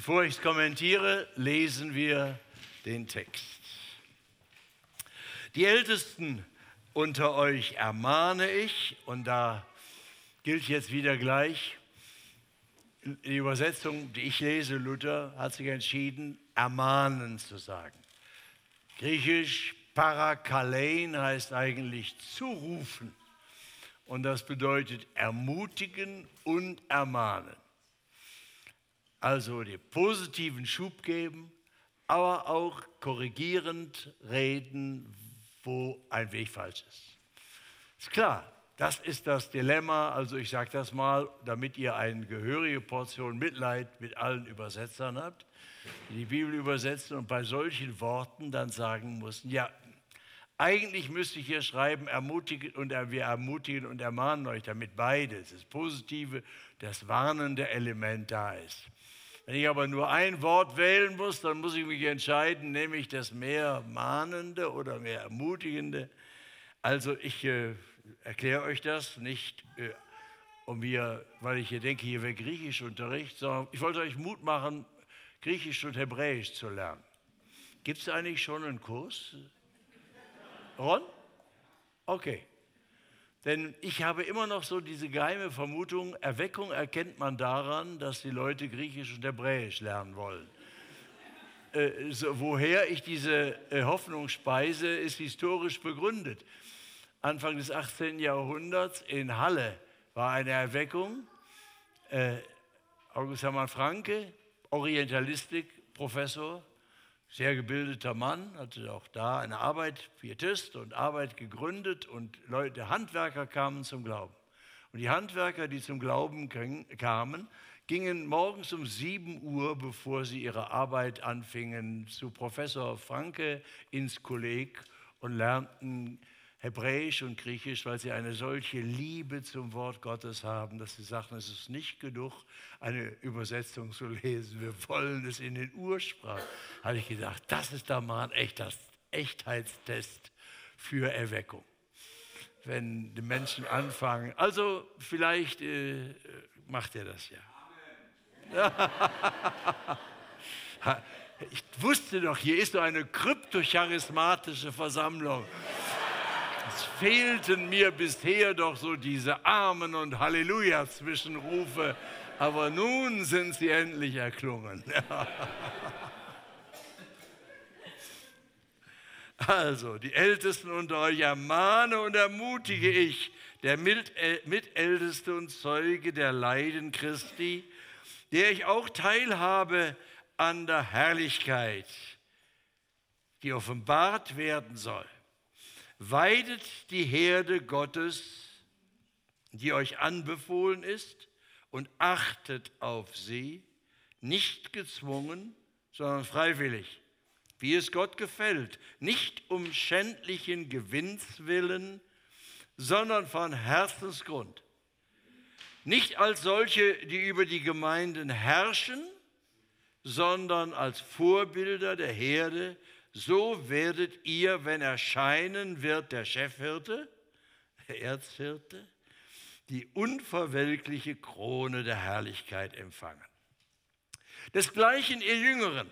Bevor ich es kommentiere, lesen wir den Text. Die Ältesten unter euch ermahne ich, und da gilt jetzt wieder gleich, die Übersetzung, die ich lese, Luther, hat sich entschieden, ermahnen zu sagen. Griechisch parakalein heißt eigentlich zurufen. Und das bedeutet ermutigen und ermahnen. Also den positiven Schub geben, aber auch korrigierend reden, wo ein Weg falsch ist. Ist klar, das ist das Dilemma. Also ich sage das mal, damit ihr eine gehörige Portion Mitleid mit allen Übersetzern habt, die die Bibel übersetzen und bei solchen Worten dann sagen mussten, ja, eigentlich müsste ich hier schreiben, ermutigen und wir ermutigen und ermahnen euch, damit beides, das positive, das warnende Element da ist. Wenn ich aber nur ein Wort wählen muss, dann muss ich mich entscheiden, nehme ich das mehr mahnende oder mehr ermutigende. Also ich äh, erkläre euch das nicht, äh, um mir, weil ich hier denke, hier wäre Griechischunterricht, sondern ich wollte euch Mut machen, Griechisch und Hebräisch zu lernen. Gibt es eigentlich schon einen Kurs? Ron? Okay. Denn ich habe immer noch so diese geheime Vermutung, Erweckung erkennt man daran, dass die Leute Griechisch und Hebräisch lernen wollen. Äh, so, woher ich diese äh, Hoffnung speise, ist historisch begründet. Anfang des 18. Jahrhunderts in Halle war eine Erweckung. Äh, August Hermann Franke, Orientalistik, Professor, sehr gebildeter Mann, hatte auch da eine Arbeit, Pietist und Arbeit gegründet und Leute, Handwerker kamen zum Glauben. Und die Handwerker, die zum Glauben kamen, gingen morgens um 7 Uhr, bevor sie ihre Arbeit anfingen, zu Professor Franke ins Kolleg und lernten Hebräisch und Griechisch, weil sie eine solche Liebe zum Wort Gottes haben, dass sie sagen, es ist nicht genug, eine Übersetzung zu lesen. Wir wollen es in den Ursprachen. Habe ich gedacht, das ist da mal ein echter Echtheitstest für Erweckung. Wenn die Menschen anfangen, also vielleicht äh, macht er das ja. ich wusste doch, hier ist so eine kryptocharismatische Versammlung. Es fehlten mir bisher doch so diese Amen und Halleluja-Zwischenrufe, aber nun sind sie endlich erklungen. Also, die Ältesten unter euch ermahne und ermutige ich, der Mitälteste und Zeuge der Leiden Christi, der ich auch teilhabe an der Herrlichkeit, die offenbart werden soll weidet die Herde Gottes, die euch anbefohlen ist, und achtet auf sie, nicht gezwungen, sondern freiwillig, wie es Gott gefällt, nicht um schändlichen Gewinns willen, sondern von Herzensgrund. Nicht als solche, die über die Gemeinden herrschen, sondern als Vorbilder der Herde, so werdet ihr, wenn erscheinen wird der Chefhirte, der Erzhirte, die unverwelkliche Krone der Herrlichkeit empfangen. Desgleichen, ihr Jüngeren,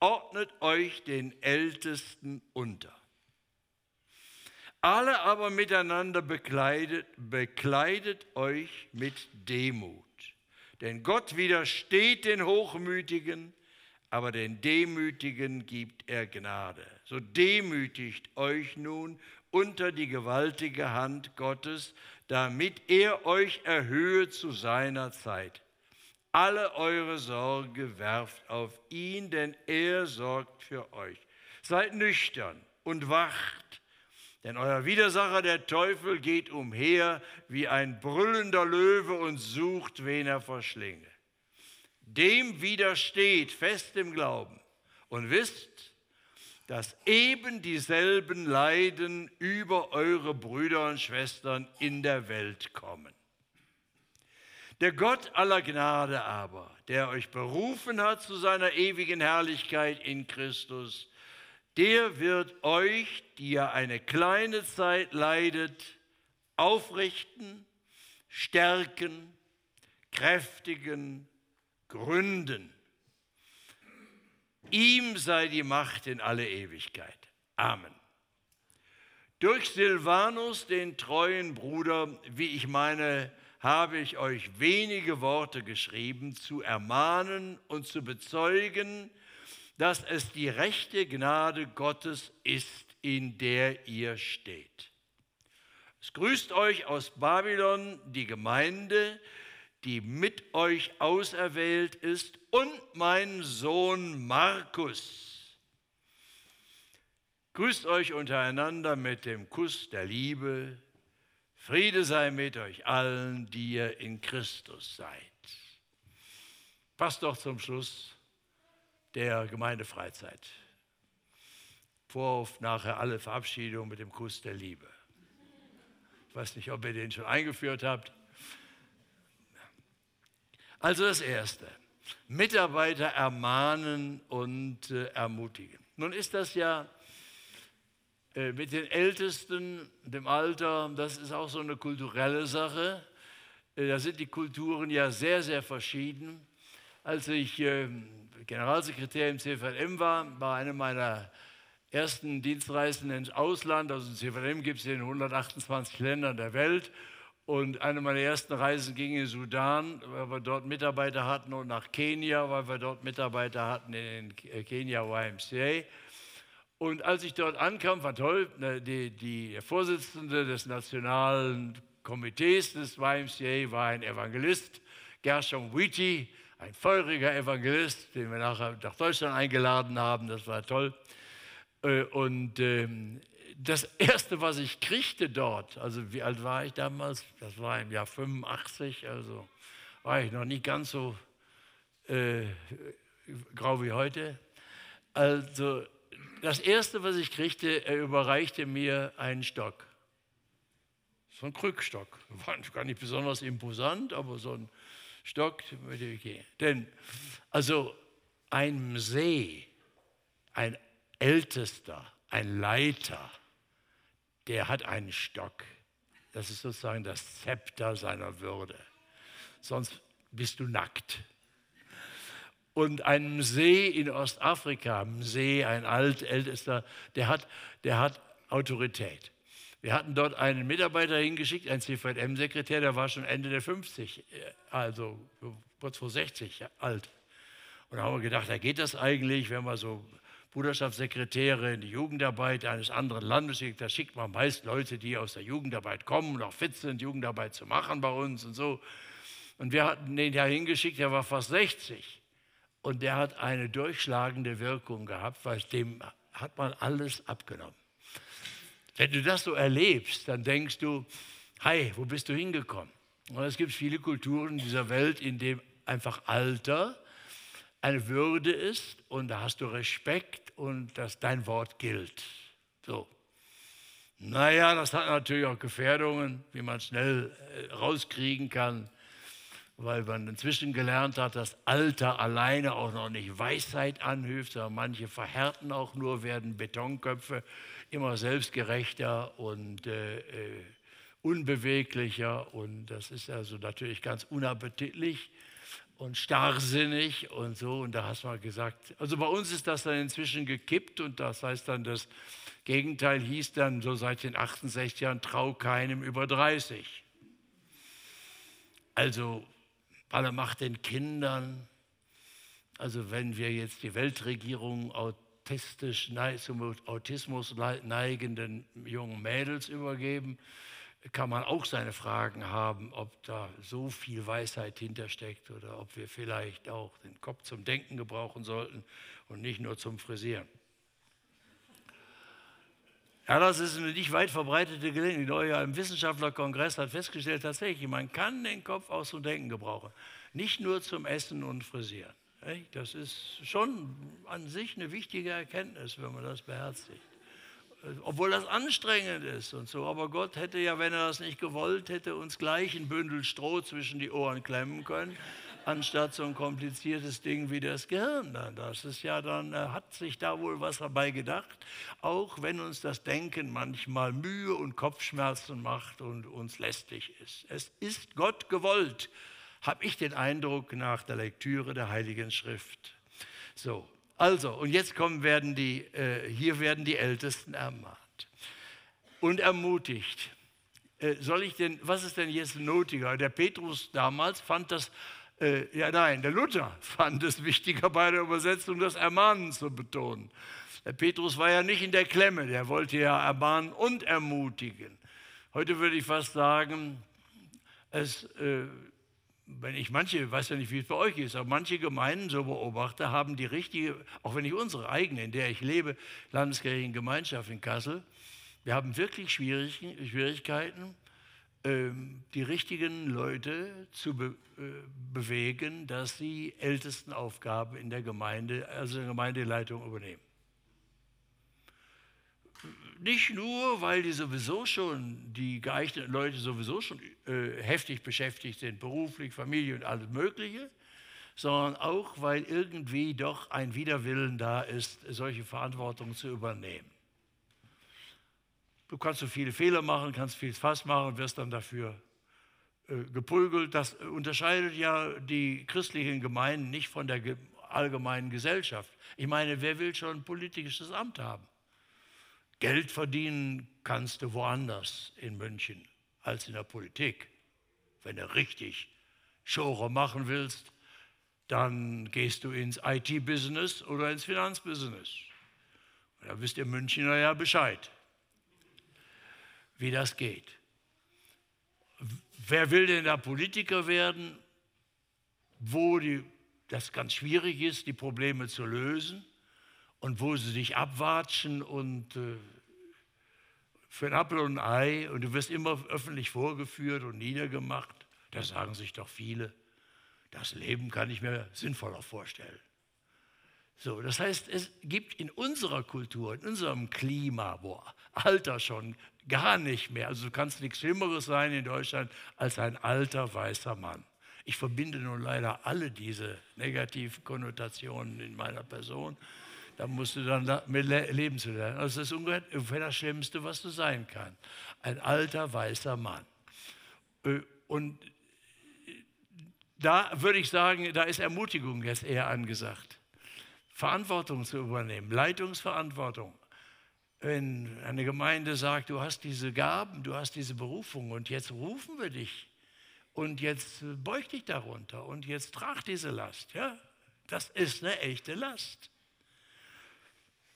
ordnet euch den Ältesten unter. Alle aber miteinander bekleidet, bekleidet euch mit Demut. Denn Gott widersteht den Hochmütigen, aber den Demütigen gibt er Gnade. So demütigt euch nun unter die gewaltige Hand Gottes, damit er euch erhöhe zu seiner Zeit. Alle eure Sorge werft auf ihn, denn er sorgt für euch. Seid nüchtern und wacht, denn euer Widersacher, der Teufel, geht umher wie ein brüllender Löwe und sucht, wen er verschlinge dem widersteht fest im Glauben und wisst, dass eben dieselben Leiden über eure Brüder und Schwestern in der Welt kommen. Der Gott aller Gnade aber, der euch berufen hat zu seiner ewigen Herrlichkeit in Christus, der wird euch, die ihr eine kleine Zeit leidet, aufrichten, stärken, kräftigen gründen. Ihm sei die Macht in alle Ewigkeit. Amen. Durch Silvanus, den treuen Bruder, wie ich meine, habe ich euch wenige Worte geschrieben, zu ermahnen und zu bezeugen, dass es die rechte Gnade Gottes ist, in der ihr steht. Es grüßt euch aus Babylon die Gemeinde, die mit euch auserwählt ist, und mein Sohn Markus. Grüßt euch untereinander mit dem Kuss der Liebe. Friede sei mit euch allen, die ihr in Christus seid. Passt doch zum Schluss der Gemeindefreizeit. Vorhof, nachher alle Verabschiedungen mit dem Kuss der Liebe. Ich weiß nicht, ob ihr den schon eingeführt habt. Also das Erste, Mitarbeiter ermahnen und äh, ermutigen. Nun ist das ja äh, mit den Ältesten, dem Alter, das ist auch so eine kulturelle Sache. Äh, da sind die Kulturen ja sehr, sehr verschieden. Als ich ähm, Generalsekretär im CVM war, war eine meiner ersten Dienstreisen ins Ausland. Also ein CVM gibt es in 128 Ländern der Welt. Und eine meiner ersten Reisen ging in Sudan, weil wir dort Mitarbeiter hatten, und nach Kenia, weil wir dort Mitarbeiter hatten in Kenia YMCA. Und als ich dort ankam, war toll, ne, die, die Vorsitzende des Nationalen Komitees des YMCA war ein Evangelist, Gershom Wheaty, ein feuriger Evangelist, den wir nachher nach Deutschland eingeladen haben, das war toll. Äh, und ähm, das Erste, was ich kriegte dort, also wie alt war ich damals? Das war im Jahr 85, also war ich noch nicht ganz so äh, grau wie heute. Also das Erste, was ich kriegte, er überreichte mir einen Stock. So ein Krückstock. War gar nicht besonders imposant, aber so ein Stock Denn also ein See, ein Ältester, ein Leiter, der hat einen Stock. Das ist sozusagen das Zepter seiner Würde. Sonst bist du nackt. Und einem See in Ostafrika, ein See, ein alt, ältester, der hat, der hat Autorität. Wir hatten dort einen Mitarbeiter hingeschickt, einen CVM-Sekretär, der war schon Ende der 50, also kurz vor 60 alt. Und da haben wir gedacht, da geht das eigentlich, wenn wir so Bruderschaftssekretäre in die Jugendarbeit eines anderen Landes schickt, da schickt man meist Leute, die aus der Jugendarbeit kommen und auch fit sind, Jugendarbeit zu machen bei uns und so. Und wir hatten den ja hingeschickt, der war fast 60. Und der hat eine durchschlagende Wirkung gehabt, weil dem hat man alles abgenommen. Wenn du das so erlebst, dann denkst du, hi, wo bist du hingekommen? Und es gibt viele Kulturen dieser Welt, in denen einfach Alter eine Würde ist und da hast du Respekt und dass dein Wort gilt. So. Naja, das hat natürlich auch Gefährdungen, wie man schnell äh, rauskriegen kann, weil man inzwischen gelernt hat, dass Alter alleine auch noch nicht Weisheit anhilft, sondern manche verhärten auch nur, werden Betonköpfe immer selbstgerechter und äh, äh, unbeweglicher und das ist also natürlich ganz unappetitlich und starrsinnig und so. Und da hast du mal gesagt, also bei uns ist das dann inzwischen gekippt und das heißt dann, das Gegenteil hieß dann so seit den 68 Jahren, trau keinem über 30. Also alle Macht den Kindern. Also wenn wir jetzt die Weltregierung autistisch, zum Autismus neigenden jungen Mädels übergeben, kann man auch seine Fragen haben, ob da so viel Weisheit hintersteckt oder ob wir vielleicht auch den Kopf zum Denken gebrauchen sollten und nicht nur zum Frisieren. Ja, das ist eine nicht weit verbreitete Gelegenheit. Neuer im Wissenschaftlerkongress hat festgestellt, tatsächlich, man kann den Kopf auch zum Denken gebrauchen. Nicht nur zum Essen und Frisieren. Das ist schon an sich eine wichtige Erkenntnis, wenn man das beherzigt obwohl das anstrengend ist und so. Aber Gott hätte ja, wenn er das nicht gewollt hätte, uns gleich ein Bündel Stroh zwischen die Ohren klemmen können, anstatt so ein kompliziertes Ding wie das Gehirn. Das ist ja dann, hat sich da wohl was dabei gedacht, auch wenn uns das Denken manchmal Mühe und Kopfschmerzen macht und uns lästig ist. Es ist Gott gewollt, habe ich den Eindruck nach der Lektüre der Heiligen Schrift. So, Also, und jetzt kommen, werden die, äh, hier werden die Ältesten ermahnt und ermutigt. Äh, soll ich denn, was ist denn jetzt notiger? Der Petrus damals fand das, äh, ja nein, der Luther fand es wichtiger bei der Übersetzung, das Ermahnen zu betonen. Der Petrus war ja nicht in der Klemme, der wollte ja ermahnen und ermutigen. Heute würde ich fast sagen, es, äh, wenn ich manche, weiß ja nicht, wie es bei euch ist, aber manche Gemeinden, so beobachte, haben die richtige, auch wenn ich unsere eigene, in der ich lebe, Landeskirchen Gemeinschaft in Kassel, wir haben wirklich Schwierigkeiten, ähm, die richtigen Leute zu be äh, bewegen, dass sie ältesten Aufgaben in der Gemeinde, also in der Gemeindeleitung übernehmen. Nicht nur, weil die sowieso schon, die geeigneten Leute sowieso schon äh, heftig beschäftigt sind, beruflich, Familie und alles Mögliche, sondern auch, weil irgendwie doch ein Widerwillen da ist, solche Verantwortung zu übernehmen. Du kannst so viele Fehler machen, kannst viel Fass machen wirst dann dafür äh, geprügelt. Das unterscheidet ja die christlichen Gemeinden nicht von der allgemeinen Gesellschaft. Ich meine, wer will schon ein politisches Amt haben? Geld verdienen kannst du woanders in München als in der Politik. Wenn du richtig Schore machen willst, dann gehst du ins IT-Business oder ins Finanzbusiness. Da wisst ihr Münchner ja Bescheid wie das geht. Wer will denn da Politiker werden, wo die, das ganz schwierig ist, die Probleme zu lösen und wo sie sich abwatschen und äh, für ein Apfel und ein Ei und du wirst immer öffentlich vorgeführt und niedergemacht. Da sagen sich doch viele, das Leben kann ich mir sinnvoller vorstellen. So, das heißt, es gibt in unserer Kultur, in unserem Klima, wo Alter schon gar nicht mehr, also du kannst nichts Schlimmeres sein in Deutschland als ein alter weißer Mann. Ich verbinde nun leider alle diese negativen Konnotationen in meiner Person. Da musst du dann mit leben zu lernen. Also das ist ungefähr das Schlimmste, was du sein kannst. Ein alter weißer Mann. Äh, und da würde ich sagen, da ist Ermutigung jetzt eher angesagt. Verantwortung zu übernehmen, Leitungsverantwortung. Wenn eine Gemeinde sagt, du hast diese Gaben, du hast diese Berufung und jetzt rufen wir dich und jetzt beug dich darunter und jetzt trag diese Last, ja, das ist eine echte Last.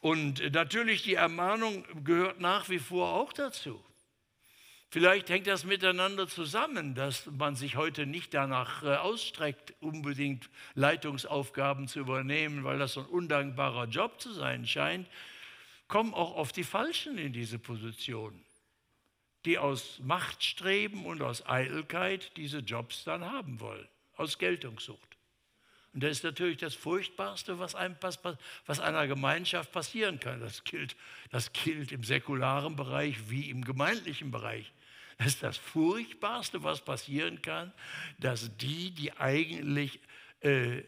Und natürlich die Ermahnung gehört nach wie vor auch dazu. Vielleicht hängt das miteinander zusammen, dass man sich heute nicht danach äh, ausstreckt, unbedingt Leitungsaufgaben zu übernehmen, weil das so ein undankbarer Job zu sein scheint. Kommen auch oft die Falschen in diese Position, die aus Machtstreben und aus Eitelkeit diese Jobs dann haben wollen, aus Geltungssucht. Und das ist natürlich das Furchtbarste, was, einem, was einer Gemeinschaft passieren kann. Das gilt, das gilt im säkularen Bereich wie im gemeindlichen Bereich. Das ist das Furchtbarste, was passieren kann, dass die, die eigentlich äh,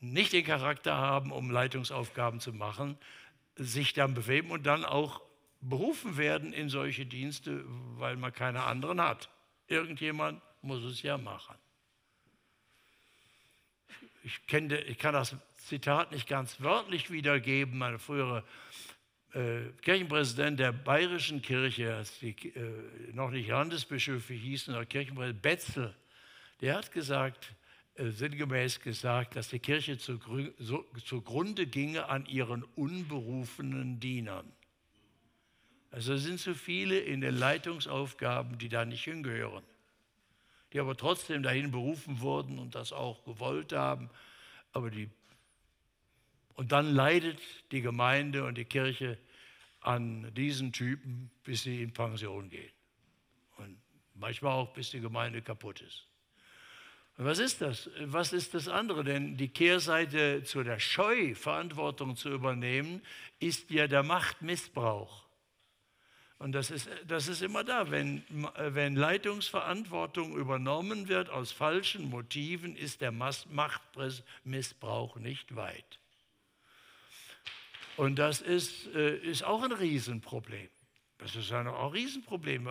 nicht den Charakter haben, um Leitungsaufgaben zu machen, sich dann bewegen und dann auch berufen werden in solche Dienste, weil man keine anderen hat. Irgendjemand muss es ja machen. Ich, kenne, ich kann das Zitat nicht ganz wörtlich wiedergeben. Meine frühere äh, Kirchenpräsident der Bayerischen Kirche, als die äh, noch nicht Landesbischöfe hießen, oder Kirchenpräsident Betzel, der hat gesagt, äh, sinngemäß gesagt, dass die Kirche zu, so, zugrunde ginge an ihren unberufenen Dienern. Also sind zu viele in den Leitungsaufgaben, die da nicht hingehören, die aber trotzdem dahin berufen wurden und das auch gewollt haben. Aber die und dann leidet die Gemeinde und die Kirche an diesen Typen, bis sie in Pension gehen. Und manchmal auch, bis die Gemeinde kaputt ist. Und was ist das? Was ist das andere? Denn die Kehrseite zu der Scheu, Verantwortung zu übernehmen, ist ja der Machtmissbrauch. Und das ist, das ist immer da. Wenn, wenn Leitungsverantwortung übernommen wird aus falschen Motiven, ist der Machtmissbrauch nicht weit. Und das ist, äh, ist auch ein Riesenproblem. Das ist ja auch ein Riesenproblem.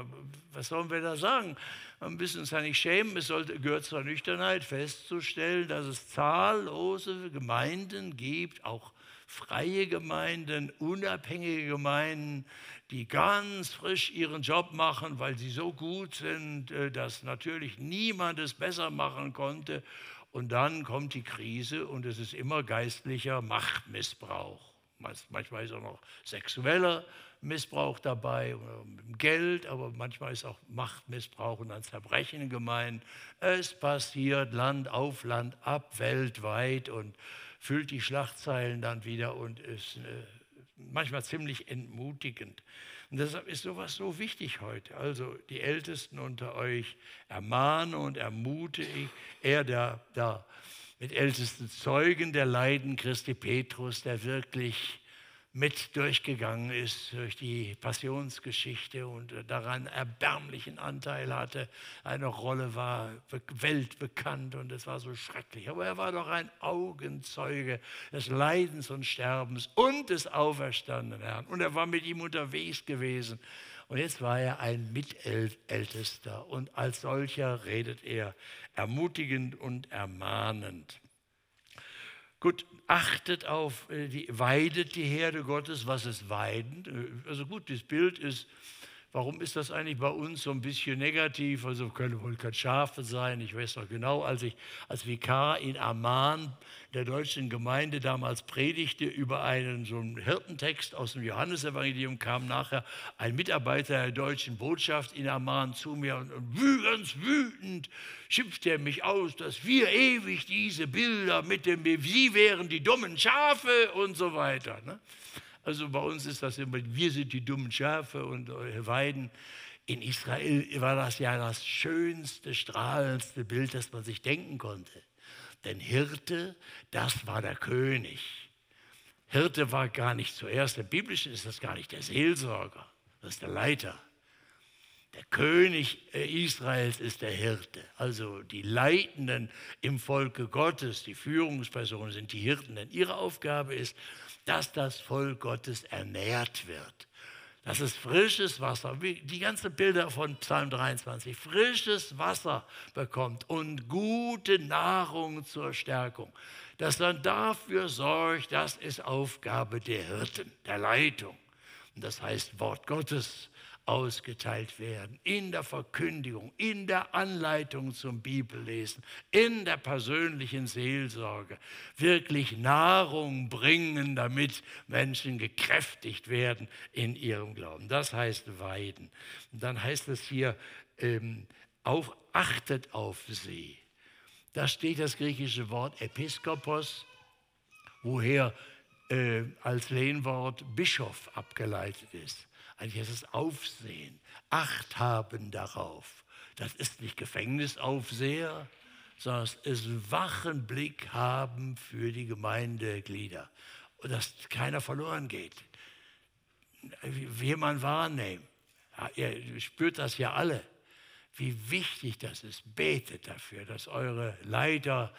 Was sollen wir da sagen? Wir müssen uns ja nicht schämen. Es sollte, gehört zur Nüchternheit festzustellen, dass es zahllose Gemeinden gibt, auch freie Gemeinden, unabhängige Gemeinden, die ganz frisch ihren Job machen, weil sie so gut sind, äh, dass natürlich niemand es besser machen konnte. Und dann kommt die Krise und es ist immer geistlicher Machtmissbrauch. Manchmal ist auch noch sexueller Missbrauch dabei, Geld, aber manchmal ist auch Machtmissbrauch und dann Zerbrechen gemeint. Es passiert Land auf Land ab, weltweit und füllt die Schlagzeilen dann wieder und ist äh, manchmal ziemlich entmutigend. Und deshalb ist sowas so wichtig heute. Also die Ältesten unter euch ermahne und ermute ich, er der, der mit ältesten Zeugen der Leiden Christi Petrus, der wirklich mit durchgegangen ist durch die Passionsgeschichte und daran erbärmlichen Anteil hatte. Eine Rolle war weltbekannt und es war so schrecklich. Aber er war doch ein Augenzeuge des Leidens und Sterbens und des auferstandenen Herrn. Und er war mit ihm unterwegs gewesen. Und jetzt war er ein Mitältester und als solcher redet er ermutigend und ermahnend. Gut, achtet auf, äh, die, weidet die Herde Gottes. Was ist weiden? Äh, also gut, das Bild ist, warum ist das eigentlich bei uns so ein bisschen negativ? Also können wohl kein Schafe sein. Ich weiß noch genau, als ich als Vikar in Amman der deutschen Gemeinde damals predigte über einen so einen Hirtentext aus dem Johannesevangelium, kam nachher ein Mitarbeiter der deutschen Botschaft in Amman zu mir und, und ganz wütend schimpfte er mich aus, dass wir ewig diese Bilder mit dem, sie wären die dummen Schafe und so weiter. Ne? Also bei uns ist das immer, wir sind die dummen Schafe und Weiden. In Israel war das ja das schönste, strahlendste Bild, das man sich denken konnte. Denn Hirte, das war der König. Hirte war gar nicht zuerst, im Biblischen ist das gar nicht der Seelsorger, das ist der Leiter. Der König äh, Israels ist der Hirte. Also die Leitenden im Volke Gottes, die Führungspersonen sind die Hirten. Denn ihre Aufgabe ist, dass das Volk Gottes ernährt wird dass es frisches Wasser, wie die ganzen Bilder von Psalm 23, frisches Wasser bekommt und gute Nahrung zur Stärkung. Dass dann dafür sorgt, das ist Aufgabe der Hirten, der Leitung. Und das heißt Wort Gottes ausgeteilt werden, in der Verkündigung, in der Anleitung zum Bibellesen, in der persönlichen Seelsorge, wirklich Nahrung bringen, damit Menschen gekräftigt werden in ihrem Glauben. Das heißt Weiden. Und dann heißt es hier, ähm, auch achtet auf sie. Da steht das griechische Wort Episkopos, woher äh, als Lehnwort Bischof abgeleitet ist. Eigentlich ist es Aufsehen, Acht haben darauf. Das ist nicht Gefängnisaufseher, sondern es ist wachen Blick haben für die Gemeindeglieder. Und dass keiner verloren geht. Wie man wahrnimmt. Ja, ihr spürt das ja alle, wie wichtig das ist. Betet dafür, dass eure Leiter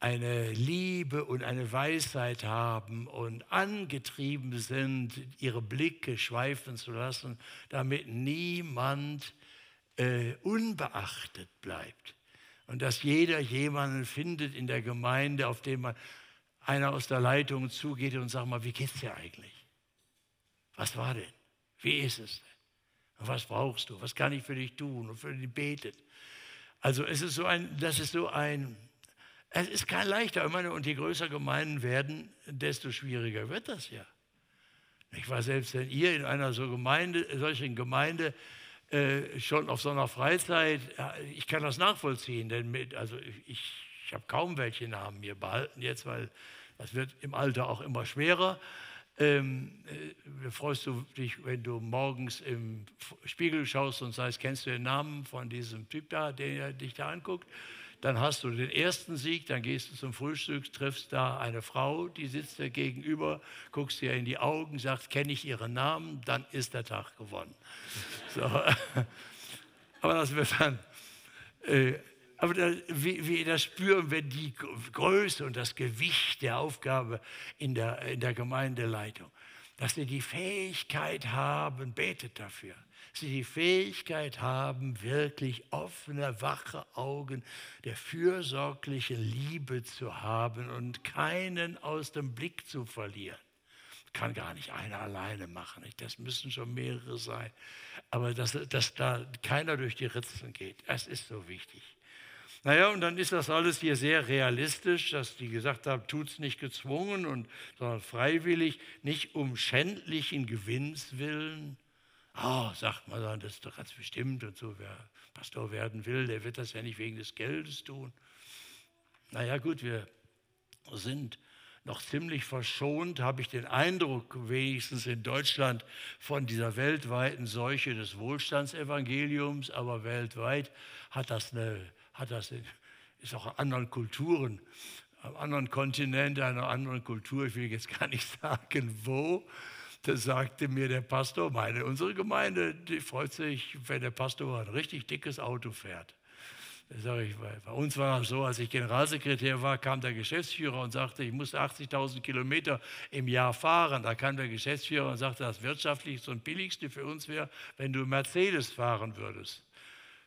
eine Liebe und eine Weisheit haben und angetrieben sind, ihre Blicke schweifen zu lassen, damit niemand äh, unbeachtet bleibt. Und dass jeder jemanden findet in der Gemeinde, auf den man einer aus der Leitung zugeht und sagt mal, wie geht's dir eigentlich? Was war denn? Wie ist es denn? Und was brauchst du? Was kann ich für dich tun? Und für dich betet. Also es ist so ein, das ist so ein es ist kein leichter. Ich meine, und je größer Gemeinden werden, desto schwieriger wird das ja. Ich war selbst, wenn ihr in einer so Gemeinde, solchen Gemeinde äh, schon auf so einer Freizeit, ich kann das nachvollziehen, denn mit, also ich, ich habe kaum welche Namen mir behalten jetzt, weil das wird im Alter auch immer schwerer. Ähm, äh, freust du dich, wenn du morgens im Spiegel schaust und sagst, kennst du den Namen von diesem Typ da, der dich da anguckt? Dann hast du den ersten Sieg, dann gehst du zum Frühstück, triffst da eine Frau, die sitzt dir gegenüber, guckst ihr in die Augen, sagst, kenne ich ihren Namen, dann ist der Tag gewonnen. So. Aber das wird dann, äh, aber da, wie, wie das spüren wir die Größe und das Gewicht der Aufgabe in der, in der Gemeindeleitung. dass sie die Fähigkeit haben, betet dafür, sie die Fähigkeit haben, wirklich offene, wache Augen der fürsorglichen Liebe zu haben und keinen aus dem Blick zu verlieren. Kann gar nicht einer alleine machen. Das müssen schon mehrere sein. Aber dass, dass da keiner durch die Ritzen geht, das ist so wichtig. Naja, und dann ist das alles hier sehr realistisch, dass die gesagt haben, tut es nicht gezwungen, und, sondern freiwillig, nicht um schändlichen Gewinns willen. Oh, sagt man dann, das ist doch ganz bestimmt und so, wer Pastor werden will, der wird das ja nicht wegen des Geldes tun. Naja, gut, wir sind noch ziemlich verschont, habe ich den Eindruck, wenigstens in Deutschland, von dieser weltweiten Seuche des Wohlstandsevangeliums, aber weltweit hat das eine hat das, ist auch in anderen Kulturen, am anderen Kontinent, einer anderen Kultur, ich will jetzt gar nicht sagen, wo. Da sagte mir der Pastor, meine, unsere Gemeinde, die freut sich, wenn der Pastor ein richtig dickes Auto fährt. Da ich, bei uns war es so, als ich Generalsekretär war, kam der Geschäftsführer und sagte, ich muss 80.000 Kilometer im Jahr fahren. Da kam der Geschäftsführer und sagte, das wirtschaftlichste und billigste für uns wäre, wenn du Mercedes fahren würdest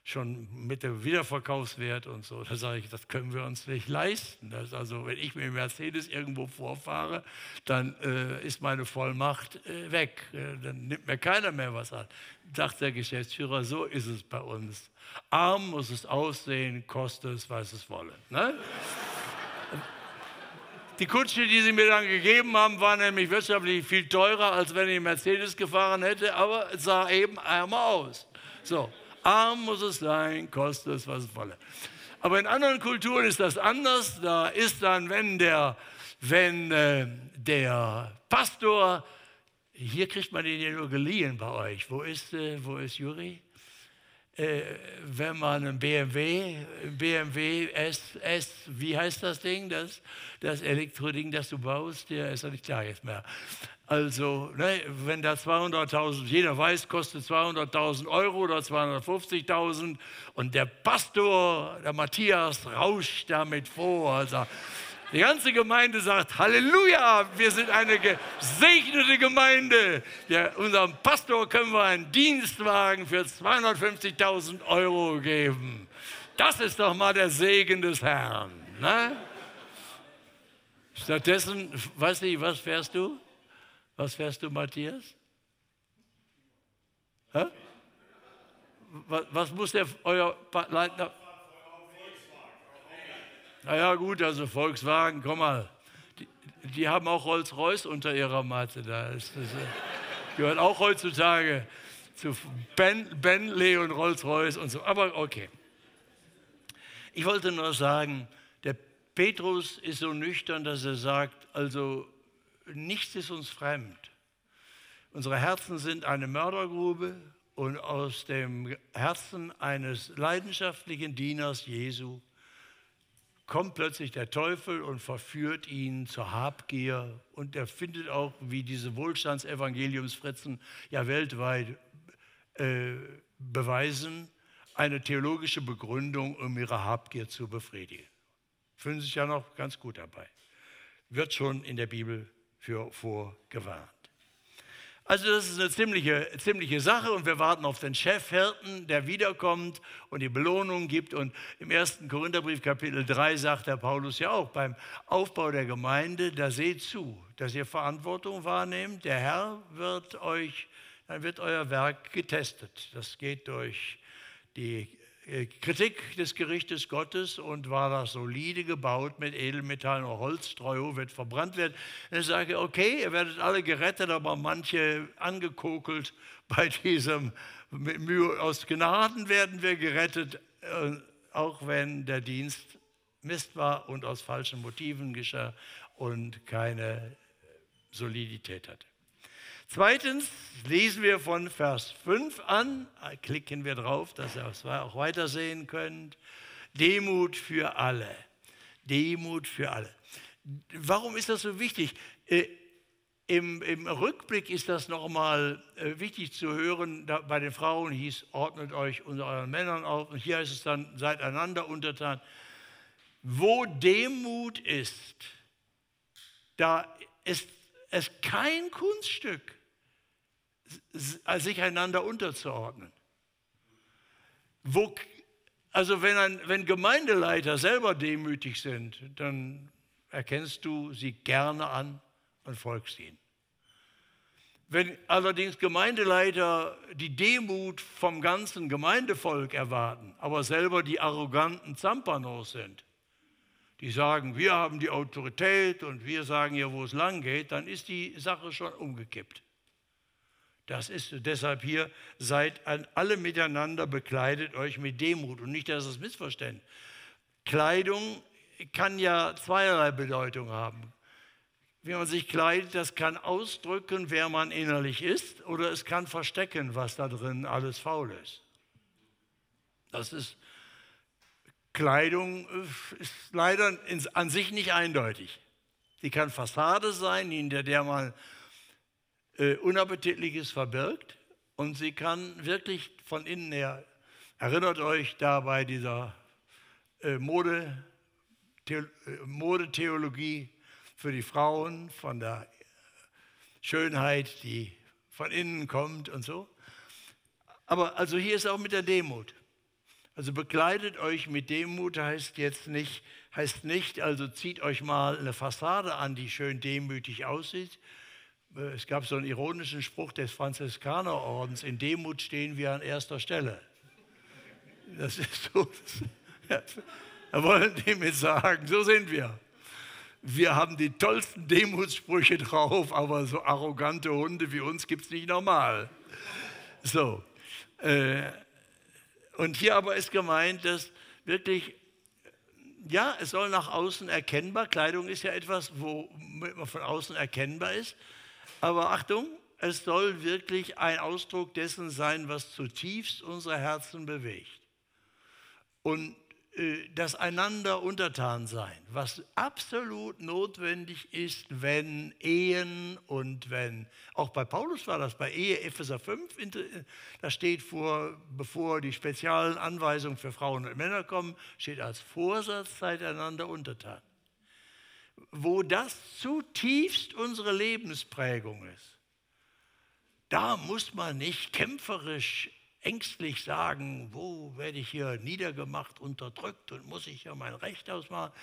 schon mit dem Wiederverkaufswert und so. Da sage ich, das können wir uns nicht leisten. Das also, wenn ich mit Mercedes irgendwo vorfahre, dann äh, ist meine Vollmacht äh, weg. Äh, dann nimmt mir keiner mehr was an. Sagt der Geschäftsführer, so ist es bei uns. Arm muss es aussehen, koste es, was es wolle. Ne? Die Kutsche, die sie mir dann gegeben haben, war nämlich wirtschaftlich viel teurer, als wenn ich Mercedes gefahren hätte, aber es sah eben ärmer aus. So, Arm muss es sein, kostet es, was es wolle. Aber in anderen Kulturen ist das anders. Da ist dann, wenn der, wenn, äh, der Pastor, hier kriegt man den ja nur geliehen bei euch. Wo ist, äh, wo ist Juri? Äh, wenn man ein BMW, BMW S, S, wie heißt das Ding, das, das Elektroding, das du baust, der ist ja nicht klar jetzt mehr. Also, ne, wenn da 200.000, jeder weiß, kostet 200.000 Euro oder 250.000 und der Pastor, der Matthias, rauscht damit vor. Also, die ganze Gemeinde sagt, Halleluja, wir sind eine gesegnete Gemeinde. Der, unserem Pastor können wir einen Dienstwagen für 250.000 Euro geben. Das ist doch mal der Segen des Herrn. Ne? Stattdessen, weiß ich, was fährst du? Was fährst du, Matthias? Hä? Was, was muss der euer Leitner? Naja, gut, also Volkswagen, komm mal. Die, die haben auch Rolls-Royce unter ihrer Matte. Da das, äh, gehört auch heutzutage zu ben, Bentley und Rolls-Royce und so. Aber okay. Ich wollte nur sagen, der Petrus ist so nüchtern, dass er sagt, also nichts ist uns fremd. Unsere Herzen sind eine Mördergrube und aus dem Herzen eines leidenschaftlichen Dieners Jesu kommt plötzlich der Teufel und verführt ihn zur Habgier. Und er findet auch, wie diese Wohlstandsevangeliumsfritzen ja weltweit äh, beweisen, eine theologische Begründung, um ihre Habgier zu befriedigen. Fühlen sich ja noch ganz gut dabei. Wird schon in der Bibel für vorgewarnt. Also das ist eine ziemliche, ziemliche Sache und wir warten auf den Chefhirten, der wiederkommt und die Belohnung gibt. Und im ersten Korintherbrief Kapitel 3 sagt der Paulus ja auch, beim Aufbau der Gemeinde, da seht zu, dass ihr Verantwortung wahrnehmt. Der Herr wird euch, dann wird euer Werk getestet. Das geht durch die Kritik des Gerichtes Gottes und war das solide gebaut mit Edelmetallen und Holzstreu, wird verbrannt werden. Und ich sage, okay, ihr werdet alle gerettet, aber manche angekokelt bei diesem mit Mühe aus Gnaden werden wir gerettet, äh, auch wenn der Dienst Mist war und aus falschen Motiven geschah und keine Solidität hatte. Zweitens lesen wir von Vers 5 an, klicken wir drauf, dass ihr auch weitersehen könnt. Demut für alle. Demut für alle. Warum ist das so wichtig? Äh, im, Im, Rückblick ist das nochmal äh, wichtig zu hören. Da, bei den Frauen hieß, ordnet euch unter euren Männern auf. Und hier heißt es dann, seid einander untertan. Wo Demut ist, da ist es kein Kunststück, sich einander unterzuordnen. Wo, also wenn, ein, wenn Gemeindeleiter selber demütig sind, dann erkennst du sie gerne an und folgst ihnen. Wenn allerdings Gemeindeleiter die Demut vom ganzen Gemeindevolk erwarten, aber selber die arroganten Zampanos sind, die sagen, wir haben die Autorität und wir sagen ja, wo es lang geht, dann ist die Sache schon umgekippt. Das ist deshalb hier, seid alle miteinander, bekleidet euch mit Demut und nicht, dass es missverständnis. Kleidung kann ja zweierlei Bedeutung haben wie man sich kleidet, das kann ausdrücken, wer man innerlich ist, oder es kann verstecken, was da drin alles faul ist. Das ist Kleidung äh, ist leider an sich nicht eindeutig. Sie kann Fassade sein, hinter der man äh, Unappetitliches verbirgt, und sie kann wirklich von innen her, erinnert euch da bei dieser äh, Mode, äh, Modetheologie, für die Frauen, von der Schönheit, die von innen kommt und so. Aber also hier ist auch mit der Demut. Also bekleidet euch mit Demut heißt jetzt nicht, heißt nicht, also zieht euch mal eine Fassade an, die schön demütig aussieht. Es gab so einen ironischen Spruch des Franziskanerordens, in Demut stehen wir an erster Stelle. Das ist so, das, da wollen die mit sagen, so sind wir wir haben die tollsten Demutssprüche drauf, aber so arrogante Hunde wie uns gibt es nicht normal. So. Äh, und hier aber ist gemeint, dass wirklich, ja, es soll nach außen erkennbar, Kleidung ist ja etwas, wo man von außen erkennbar ist, aber Achtung, es soll wirklich ein Ausdruck dessen sein, was zutiefst unsere Herzen bewegt. Und das einander untertan sein, was absolut notwendig ist, wenn Ehen und wenn, auch bei Paulus war das, bei Ehe, Epheser 5, da steht vor, bevor die speziellen Anweisungen für Frauen und Männer kommen, steht als Vorsatz, seid einander untertan. Wo das zutiefst unsere Lebensprägung ist, da muss man nicht kämpferisch ängstlich sagen, wo werde ich hier niedergemacht, unterdrückt und muss ich hier mein Recht ausmachen.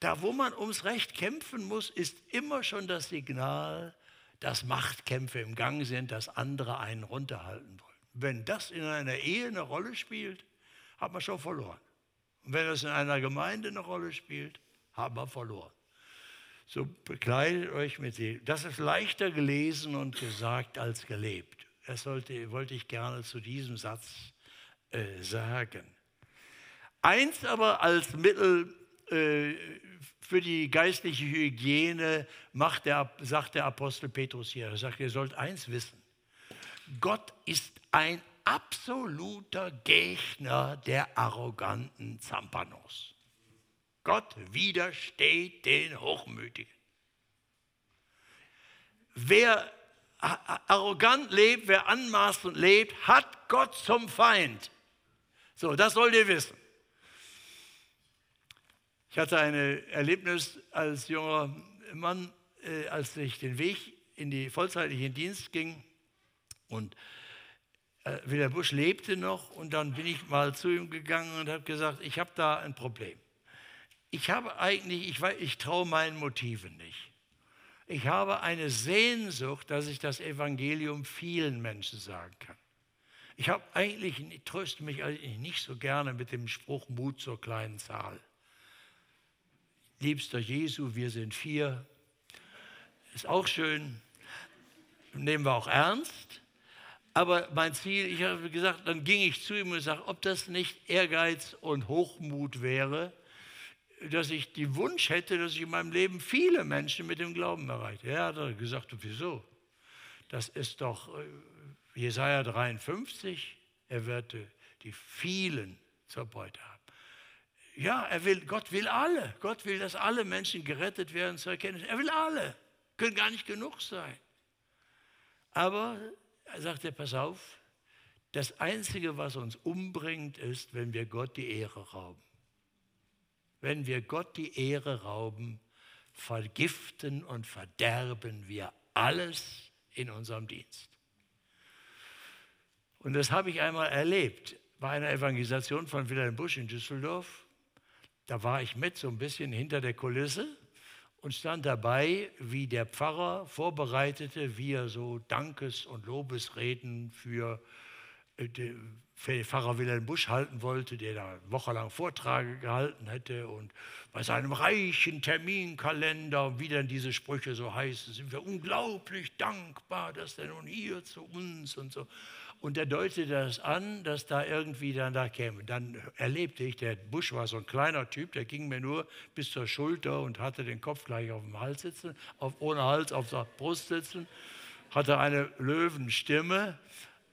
Da, wo man ums Recht kämpfen muss, ist immer schon das Signal, dass Machtkämpfe im Gang sind, dass andere einen runterhalten wollen. Wenn das in einer Ehe eine Rolle spielt, hat man schon verloren. Und wenn das in einer Gemeinde eine Rolle spielt, haben wir verloren. So bekleidet euch mit dem. Das ist leichter gelesen und gesagt als gelebt. Das sollte, wollte ich gerne zu diesem Satz äh, sagen. Eins aber als Mittel äh, für die geistliche Hygiene macht der, sagt der Apostel Petrus hier. Er sagt, ihr sollt eins wissen. Gott ist ein absoluter Gegner der arroganten Zampanos. Gott widersteht den Hochmütigen. Wer arrogant lebt, wer anmaßend lebt, hat Gott zum Feind. So, das sollt ihr wissen. Ich hatte ein Erlebnis als junger Mann, äh, als ich den Weg in die vollzeitlichen Dienst ging und äh, Wilhelm Busch lebte noch und dann bin ich mal zu ihm gegangen und habe gesagt, ich habe da ein Problem. Ich habe eigentlich, ich, ich traue meinen Motiven nicht. Ich habe eine Sehnsucht, dass ich das Evangelium vielen Menschen sagen kann. Ich habe eigentlich, ich tröste mich eigentlich nicht so gerne mit dem Spruch Mut zur kleinen Zahl. Liebster Jesu, wir sind vier. Ist auch schön. Nehmen wir auch ernst. Aber mein Ziel, ich habe gesagt, dann ging ich zu ihm und sagte, ob das nicht Ehrgeiz und Hochmut wäre, dass ich den Wunsch hätte, dass ich in meinem Leben viele Menschen mit dem Glauben erreiche. Er hat gesagt, wieso? Das ist doch äh, Jesaja 53, er wird äh, die vielen zur Beute haben. Ja, er will, Gott will alle. Gott will, dass alle Menschen gerettet werden zur Erkenntnis. Er will alle. Können gar nicht genug sein. Aber, er sagte, pass auf, das Einzige, was uns umbringt, ist, wenn wir Gott die Ehre rauben. Wenn wir Gott die Ehre rauben, vergiften und verderben wir alles in unserem Dienst. Und das habe ich einmal erlebt bei einer Evangelisation von Wilhelm Busch in Düsseldorf. Da war ich mit so ein bisschen hinter der Kulisse und stand dabei, wie der Pfarrer vorbereitete, wie er so Dankes- und Lobesreden für äh, Pfarrer Wilhelm Busch halten wollte, der da wochenlang Vorträge gehalten hätte und bei seinem reichen Terminkalender, wie dann diese Sprüche so heißen, sind wir unglaublich dankbar, dass er nun hier zu uns und so. Und er deutete das an, dass da irgendwie dann da käme. Dann erlebte ich, der Busch war so ein kleiner Typ, der ging mir nur bis zur Schulter und hatte den Kopf gleich auf dem Hals sitzen, auf, ohne Hals auf der Brust sitzen, hatte eine Löwenstimme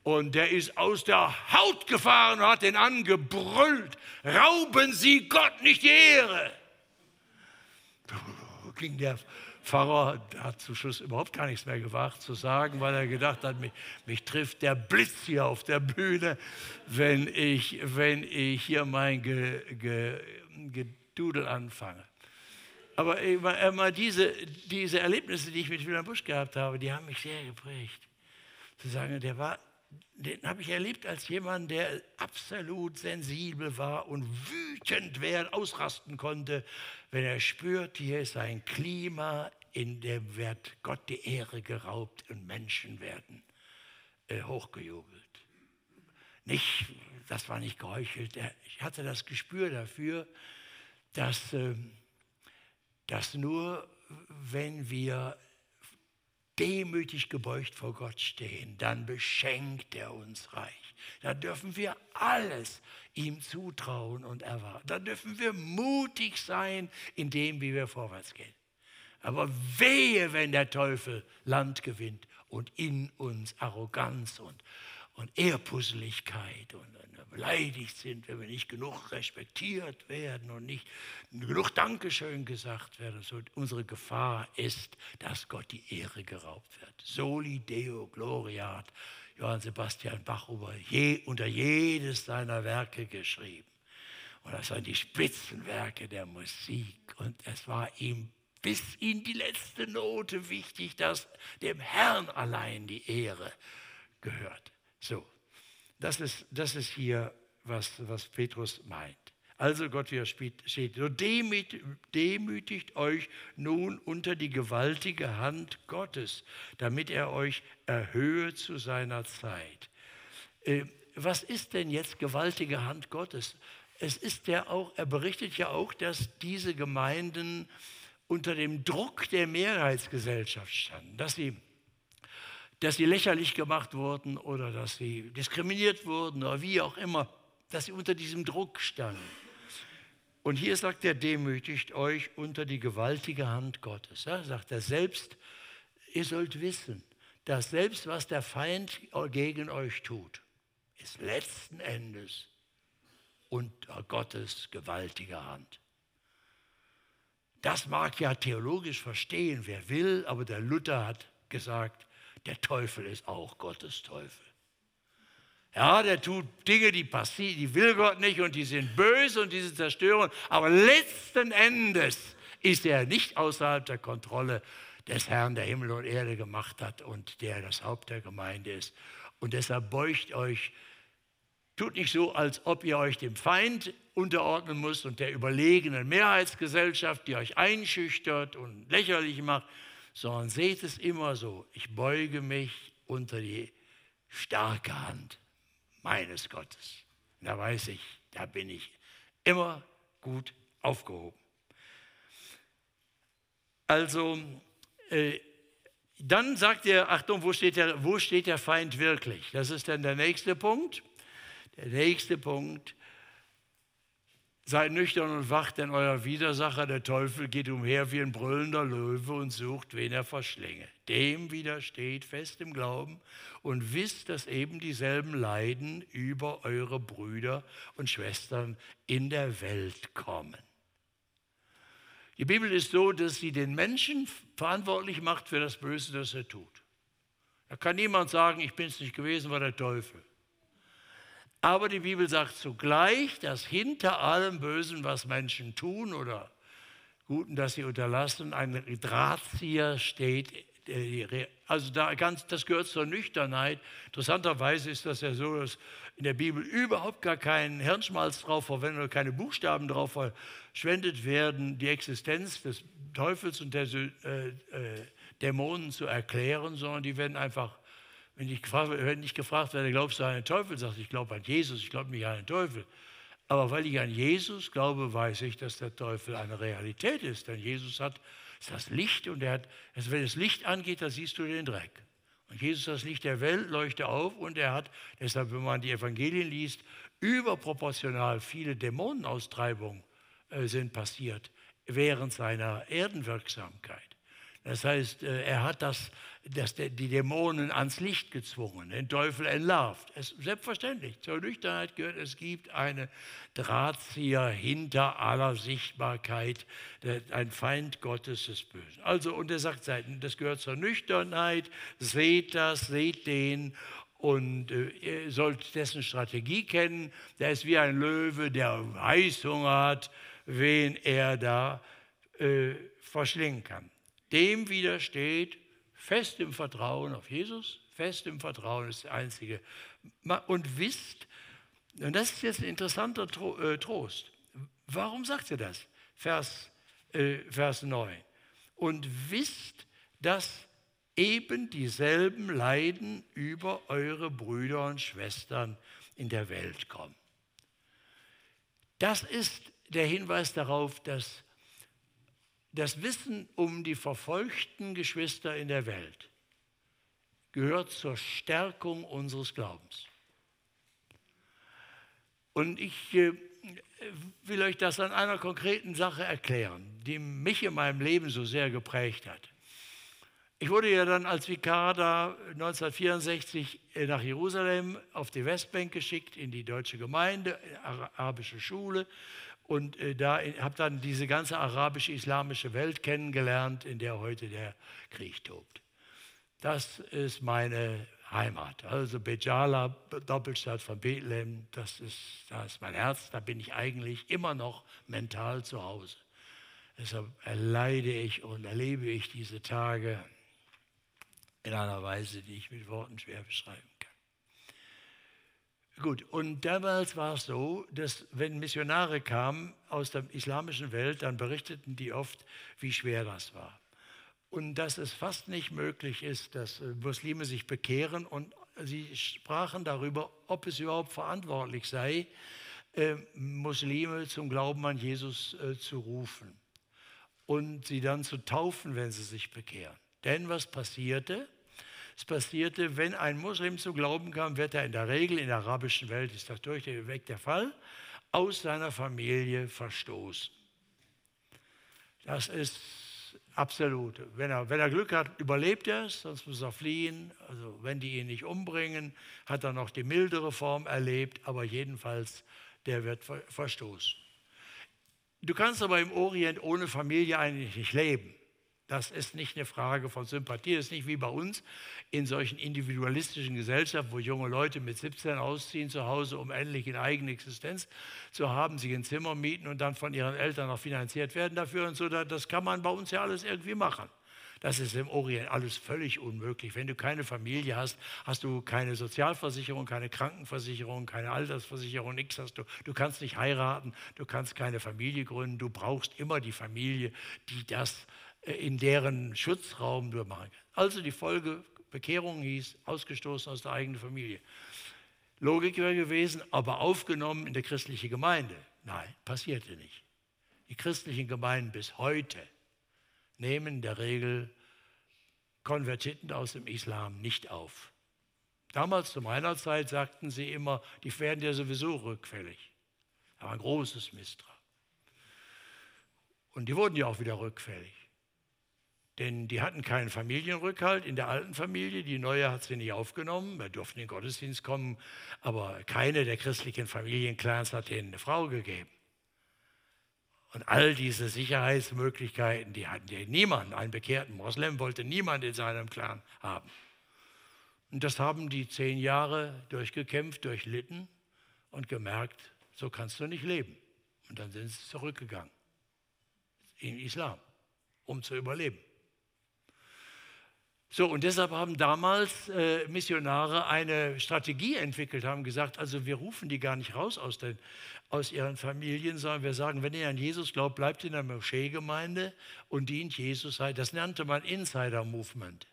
und der ist aus der Haut gefahren und hat den angebrüllt, rauben Sie Gott nicht die Ehre. Ging der Pfarrer hat zum Schluss überhaupt gar nichts mehr gewagt zu sagen, weil er gedacht hat, mich, mich trifft der Blitz hier auf der Bühne, wenn ich, wenn ich hier mein Gedudel ge, ge anfange. Aber immer diese, diese Erlebnisse, die ich mit Wilhelm Busch gehabt habe, die haben mich sehr geprägt. Zu sagen, der war, den habe ich erlebt als jemand, der absolut sensibel war und wütend werden, ausrasten konnte, wenn er spürt, hier ist ein Klima, in dem wird Gott die Ehre geraubt und Menschen werden äh, hochgejubelt. Nicht, das war nicht geheuchelt. Ich hatte das Gespür dafür, dass, äh, dass nur wenn wir demütig gebeugt vor Gott stehen, dann beschenkt er uns reich. Da dürfen wir alles ihm zutrauen und erwarten. Da dürfen wir mutig sein in dem, wie wir vorwärts gehen. Aber wehe, wenn der Teufel Land gewinnt und in uns Arroganz und, und Ehrpusseligkeit und, und beleidigt sind, wenn wir nicht genug respektiert werden und nicht genug Dankeschön gesagt werden. So, unsere Gefahr ist, dass Gott die Ehre geraubt wird. Soli Deo Gloria hat Johann Sebastian Bach je, unter jedes seiner Werke geschrieben. Und das waren die Spitzenwerke der Musik. Und es war ihm bis in die letzte Note wichtig, dass dem Herrn allein die Ehre gehört. So, das ist, das ist hier, was, was Petrus meint. Also Gott widersteht, so demütigt euch nun unter die gewaltige Hand Gottes, damit er euch erhöhe zu seiner Zeit. Äh, was ist denn jetzt gewaltige Hand Gottes? Es ist ja auch, er berichtet ja auch, dass diese Gemeinden unter dem Druck der Mehrheitsgesellschaft standen, dass sie, dass sie lächerlich gemacht wurden oder dass sie diskriminiert wurden oder wie auch immer, dass sie unter diesem Druck standen. Und hier sagt er, demütigt euch unter die gewaltige Hand Gottes. Ja, sagt er selbst, ihr sollt wissen, dass selbst was der Feind gegen euch tut, ist letzten Endes unter Gottes gewaltiger Hand. Das mag ja theologisch verstehen, wer will, aber der Luther hat gesagt, der Teufel ist auch Gottes Teufel. Ja, der tut Dinge, die passieren, die will Gott nicht und die sind böse und diese zerstören. Aber letzten Endes ist er nicht außerhalb der Kontrolle des Herrn, der Himmel und Erde gemacht hat und der das Haupt der Gemeinde ist. Und deshalb beugt euch, tut nicht so, als ob ihr euch dem Feind unterordnen müsst und der überlegenen Mehrheitsgesellschaft, die euch einschüchtert und lächerlich macht, sondern seht es immer so, ich beuge mich unter die starke Hand meines Gottes. Da weiß ich, da bin ich immer gut aufgehoben. Also, äh, dann sagt er, Achtung, wo steht, der, wo steht der Feind wirklich? Das ist dann der nächste Punkt. Der nächste Punkt, Seid nüchtern und wacht, denn euer Widersacher, der Teufel, geht umher wie ein brüllender Löwe und sucht, wen er verschlinge. Dem widersteht fest im Glauben und wisst, dass eben dieselben Leiden über eure Brüder und Schwestern in der Welt kommen. Die Bibel ist so, dass sie den Menschen verantwortlich macht für das Böse, das er tut. Da kann niemand sagen, ich bin es nicht gewesen, war der Teufel. Aber die Bibel sagt zugleich, dass hinter allem Bösen, was Menschen tun oder Guten, das sie unterlassen, ein Drahtzieher steht, also da ganz, das gehört zur Nüchternheit. Interessanterweise ist das ja so, dass in der Bibel überhaupt gar kein Hirnschmalz drauf verwendet oder keine Buchstaben drauf verschwendet werden, die Existenz des Teufels und der äh, äh, Dämonen zu erklären, sondern die werden einfach, wenn ich gefragt, wenn ich gefragt werde, glaubst du an den Teufel, sagt ich glaube an Jesus, ich glaube nicht an den Teufel. Aber weil ich an Jesus glaube, weiß ich, dass der Teufel eine Realität ist. Denn Jesus hat ist das Licht und er hat, also wenn das Licht angeht, da siehst du den Dreck. Und Jesus, das Licht der Welt, leuchtet auf und er hat, deshalb, wenn man die Evangelien liest, überproportional viele Dämonenaustreibungen äh, sind passiert während seiner Erdenwirksamkeit. Das heißt, äh, er hat das, das, die Dämonen ans Licht gezwungen, den Teufel entlarvt. Es, selbstverständlich, zur Nüchternheit gehört, es gibt eine Drahtzieher hinter aller Sichtbarkeit, ein Feind Gottes des Bösen. Also, und er sagt, das gehört zur Nüchternheit, seht das, seht den und äh, sollt dessen Strategie kennen. Der ist wie ein Löwe, der Heißhunger hat, wen er da äh, verschlingen kann. Dem widersteht fest im Vertrauen auf Jesus, fest im Vertrauen ist der Einzige. Und wisst, und das ist jetzt ein interessanter äh, Trost. Warum sagt er das? Vers, äh, Vers 9. Und wisst, dass eben dieselben Leiden über eure Brüder und Schwestern in der Welt kommen. Das ist der Hinweis darauf, dass das Wissen um die verfolgten Geschwister in der Welt gehört zur Stärkung unseres Glaubens. Und ich äh, will euch das an einer konkreten Sache erklären, die mich in meinem Leben so sehr geprägt hat. Ich wurde ja dann als Vikar da 1964 nach Jerusalem auf die Westbank geschickt, in die deutsche Gemeinde, arabische Schule und äh, da habe dann diese ganze arabische-islamische Welt kennengelernt, in der heute der Krieg tobt. Das ist meine Heimat. Also Bejala, Doppelstadt von Bethlehem, das ist, das ist mein Herz, da bin ich eigentlich immer noch mental zu Hause. Deshalb erleide ich und erlebe ich diese Tage in einer Weise, die ich mit Worten schwer beschreiben. Gut, und damals war es so, dass wenn Missionare kamen aus der islamischen Welt, dann berichteten die oft, wie schwer das war. Und dass es fast nicht möglich ist, dass äh, Muslime sich bekehren und sie sprachen darüber, ob es überhaupt verantwortlich sei, äh, Muslime zum Glauben an Jesus äh, zu rufen und sie dann zu taufen, wenn sie sich bekehren. Denn was passierte? Es passierte, wenn ein Muslim zu Glauben kam, wird er in der Regel, in der arabischen Welt ist das durchweg der Fall, aus seiner Familie verstoßen. Das ist absolut. Wenn er, wenn er Glück hat, überlebt er es, sonst muss er fliehen. Also wenn die ihn nicht umbringen, hat er noch die mildere Form erlebt, aber jedenfalls, der wird verstoßen. Du kannst aber im Orient ohne Familie eigentlich nicht leben. Das ist nicht eine Frage von Sympathie, das ist nicht wie bei uns in solchen individualistischen Gesellschaften, wo junge Leute mit 17 ausziehen zu Hause, um endlich eine eigene Existenz zu haben, sich ein Zimmer mieten und dann von ihren Eltern noch finanziert werden dafür und so. Das kann man bei uns ja alles irgendwie machen. Das ist im Orient alles völlig unmöglich. Wenn du keine Familie hast, hast du keine Sozialversicherung, keine Krankenversicherung, keine Altersversicherung, nichts hast du. Du kannst nicht heiraten, du kannst keine Familie gründen. Du brauchst immer die Familie, die das in deren Schutzraum nur machen. Also die Folge Bekehrung hieß, ausgestoßen aus der eigenen Familie. Logik wäre gewesen, aber aufgenommen in der christlichen Gemeinde. Nein, passierte nicht. Die christlichen Gemeinden bis heute nehmen in der Regel Konvertiten aus dem Islam nicht auf. Damals zu meiner Zeit sagten sie immer, die werden ja sowieso rückfällig. Aber ein großes Misstrauen. Und die wurden ja auch wieder rückfällig. Denn die hatten keinen Familienrückhalt in der alten Familie. Die neue hat sie nicht aufgenommen. Wir durften in den Gottesdienst kommen. Aber keine der christlichen Familienclans hat denen eine Frau gegeben. Und all diese Sicherheitsmöglichkeiten, die hatten die niemand. Ein bekehrten Moslem wollte niemand in seinem Clan haben. Und das haben die zehn Jahre durchgekämpft, durchlitten und gemerkt, so kannst du nicht leben. Und dann sind sie zurückgegangen in Islam, um zu überleben. So, und deshalb haben damals äh, Missionare eine Strategie entwickelt, haben gesagt, also wir rufen die gar nicht raus aus, den, aus ihren Familien, sondern wir sagen, wenn ihr an Jesus glaubt, bleibt in der Moscheegemeinde und dient Jesus. Das nannte man Insider-Movement.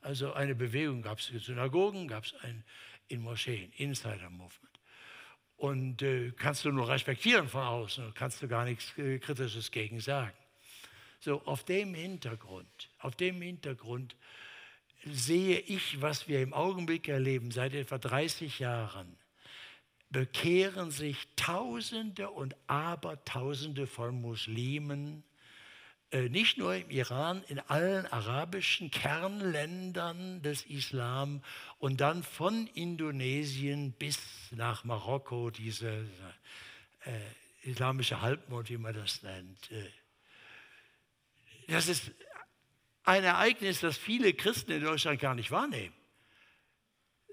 Also eine Bewegung gab es in Synagogen, gab es in Moscheen, Insider-Movement. Und äh, kannst du nur respektieren von außen, kannst du gar nichts äh, Kritisches gegen sagen. So, auf dem Hintergrund, auf dem Hintergrund sehe ich, was wir im Augenblick erleben, seit etwa 30 Jahren, bekehren sich Tausende und Abertausende von Muslimen, äh, nicht nur im Iran, in allen arabischen Kernländern des Islam und dann von Indonesien bis nach Marokko, diese äh, islamische Halbmond, wie man das nennt. Äh, das ist ein Ereignis, das viele Christen in Deutschland gar nicht wahrnehmen.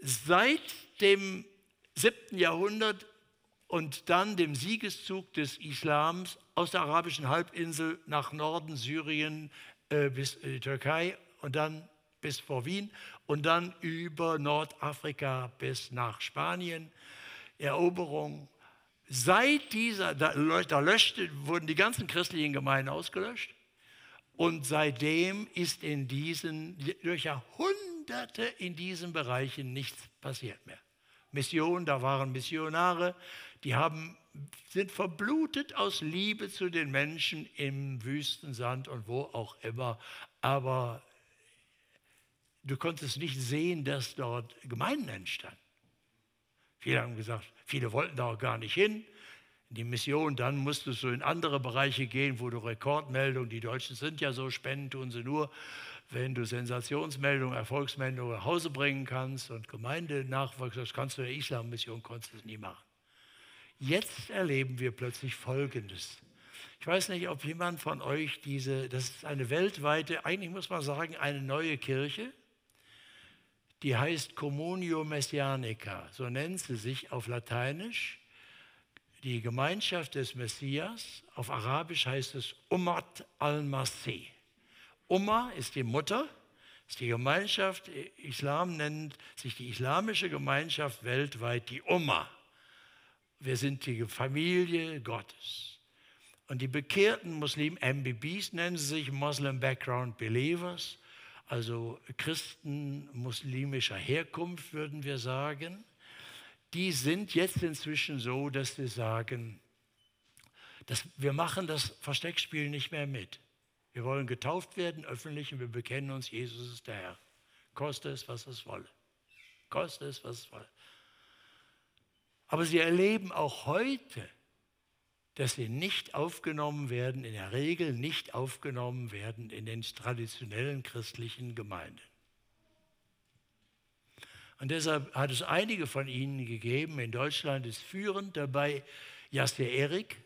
Seit dem 7. Jahrhundert und dann dem Siegeszug des Islams aus der arabischen Halbinsel nach Norden Syrien äh, bis die Türkei und dann bis vor Wien und dann über Nordafrika bis nach Spanien. Eroberung. Seit dieser, da, da löschte, wurden die ganzen christlichen Gemeinden ausgelöscht. Und seitdem ist in diesen, durch Jahrhunderte in diesen Bereichen nichts passiert mehr. Mission, da waren Missionare, die haben, sind verblutet aus Liebe zu den Menschen im Wüstensand und wo auch immer. Aber du konntest nicht sehen, dass dort Gemeinden entstanden. Viele haben gesagt, viele wollten da auch gar nicht hin die Mission, dann musstest du in andere Bereiche gehen, wo du Rekordmeldungen, die Deutschen sind ja so, spenden tun sie nur, wenn du Sensationsmeldungen, Erfolgsmeldungen nach Hause bringen kannst und Gemeindenachwuchs, das kannst du in der Islam-Mission, konntest du nie machen. Jetzt erleben wir plötzlich Folgendes. Ich weiß nicht, ob jemand von euch diese, das ist eine weltweite, eigentlich muss man sagen, eine neue Kirche, die heißt Communio Messianica, so nennt sie sich auf Lateinisch die Gemeinschaft des Messias, auf Arabisch heißt es Ummat al-Masih. Umma ist die Mutter, ist die Gemeinschaft, Islam nennt sich die islamische Gemeinschaft weltweit die Umma. Wir sind die Familie Gottes. Und die bekehrten Muslimen, MBBs nennen sie sich, Muslim Background Believers, also Christen muslimischer Herkunft, würden wir sagen die sind jetzt inzwischen so, dass sie sagen, dass wir machen das Versteckspiel nicht mehr mit. Wir wollen getauft werden, öffentlich, und wir bekennen uns, Jesus ist der Herr. Koste es, was es wolle. Koste es, was es wolle. Aber sie erleben auch heute, dass sie nicht aufgenommen werden, in der Regel nicht aufgenommen werden in den traditionellen christlichen Gemeinden. Und deshalb hat es einige von ihnen gegeben. In Deutschland ist führend dabei Yasser Erik,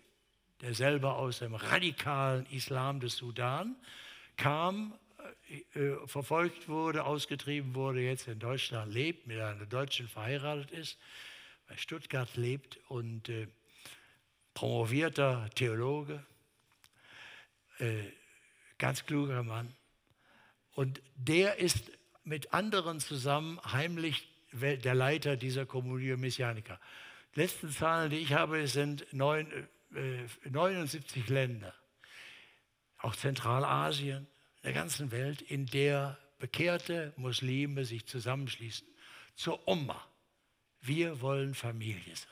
der selber aus dem radikalen Islam des Sudan kam, äh, äh, verfolgt wurde, ausgetrieben wurde, jetzt in Deutschland lebt, mit einer Deutschen verheiratet ist, bei Stuttgart lebt und äh, promovierter Theologe, äh, ganz kluger Mann. Und der ist mit anderen zusammen heimlich der Leiter dieser Communio Messianica. Letzten Zahlen, die ich habe, sind 9, äh, 79 Länder, auch Zentralasien, der ganzen Welt, in der bekehrte Muslime sich zusammenschließen zur Umma. Wir wollen Familie sein.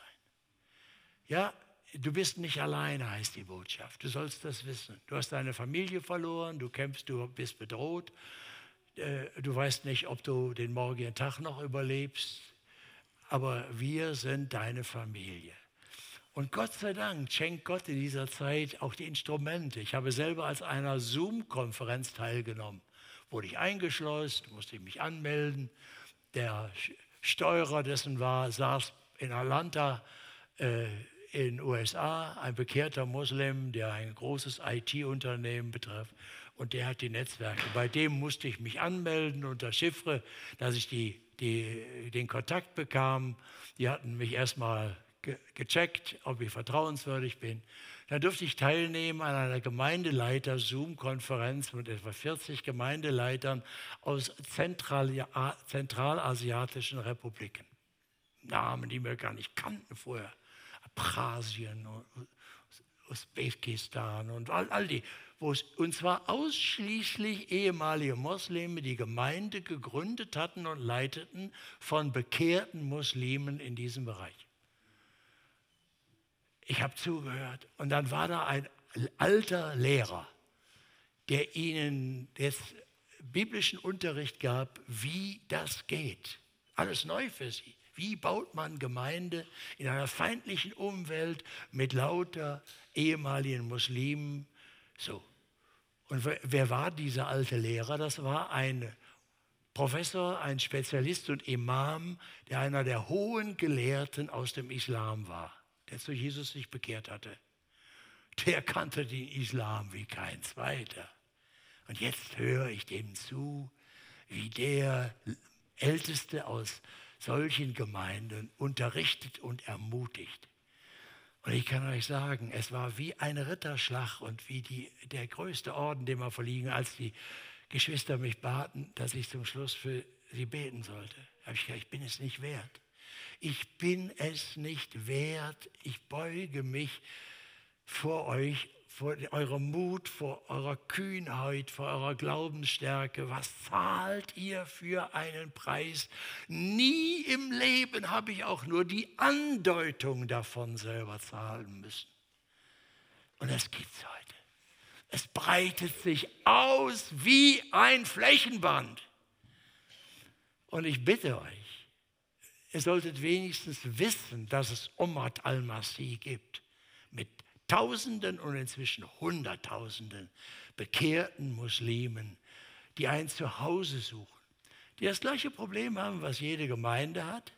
Ja, du bist nicht alleine, heißt die Botschaft. Du sollst das wissen. Du hast deine Familie verloren, du kämpfst, du bist bedroht du weißt nicht, ob du den morgigen Tag noch überlebst, aber wir sind deine Familie. Und Gott sei Dank schenkt Gott in dieser Zeit auch die Instrumente. Ich habe selber als einer Zoom-Konferenz teilgenommen. Wurde ich eingeschleust, musste ich mich anmelden. Der Steuerer dessen war, saß in Atlanta äh, in den USA, ein bekehrter Muslim, der ein großes IT-Unternehmen betrifft und der hat die Netzwerke. Bei dem musste ich mich anmelden unter Chiffre, dass ich die, die, den Kontakt bekam. Die hatten mich erstmal ge gecheckt, ob ich vertrauenswürdig bin. Da durfte ich teilnehmen an einer Gemeindeleiter-Zoom-Konferenz mit etwa 40 Gemeindeleitern aus Zentral zentralasiatischen Republiken. Namen, die wir gar nicht kannten vorher. Abkhazien, Usbekistan und all, all die. Und zwar ausschließlich ehemalige Muslime, die Gemeinde gegründet hatten und leiteten von bekehrten Muslimen in diesem Bereich. Ich habe zugehört. Und dann war da ein alter Lehrer, der ihnen jetzt biblischen Unterricht gab, wie das geht. Alles neu für sie. Wie baut man Gemeinde in einer feindlichen Umwelt mit lauter ehemaligen Muslimen? So. Und wer war dieser alte Lehrer? Das war ein Professor, ein Spezialist und Imam, der einer der hohen Gelehrten aus dem Islam war der zu Jesus sich bekehrt hatte, der kannte den Islam wie kein zweiter. Und jetzt höre ich dem zu, wie der Älteste aus solchen Gemeinden unterrichtet und ermutigt. Und ich kann euch sagen, es war wie ein Ritterschlag und wie die, der größte Orden, den wir verliegen, als die Geschwister mich baten, dass ich zum Schluss für sie beten sollte. Da habe ich gesagt, ich bin es nicht wert. Ich bin es nicht wert. Ich beuge mich vor euch, vor eurem Mut, vor eurer Kühnheit, vor eurer Glaubensstärke. Was zahlt ihr für einen Preis? Nie im Leben habe ich auch nur die Andeutung davon selber zahlen müssen. Und das gibt es heute. Es breitet sich aus wie ein Flächenband. Und ich bitte euch, ihr solltet wenigstens wissen, dass es Omar al-Masih gibt, Tausenden und inzwischen Hunderttausenden bekehrten Muslimen, die ein Zuhause suchen, die das gleiche Problem haben, was jede Gemeinde hat,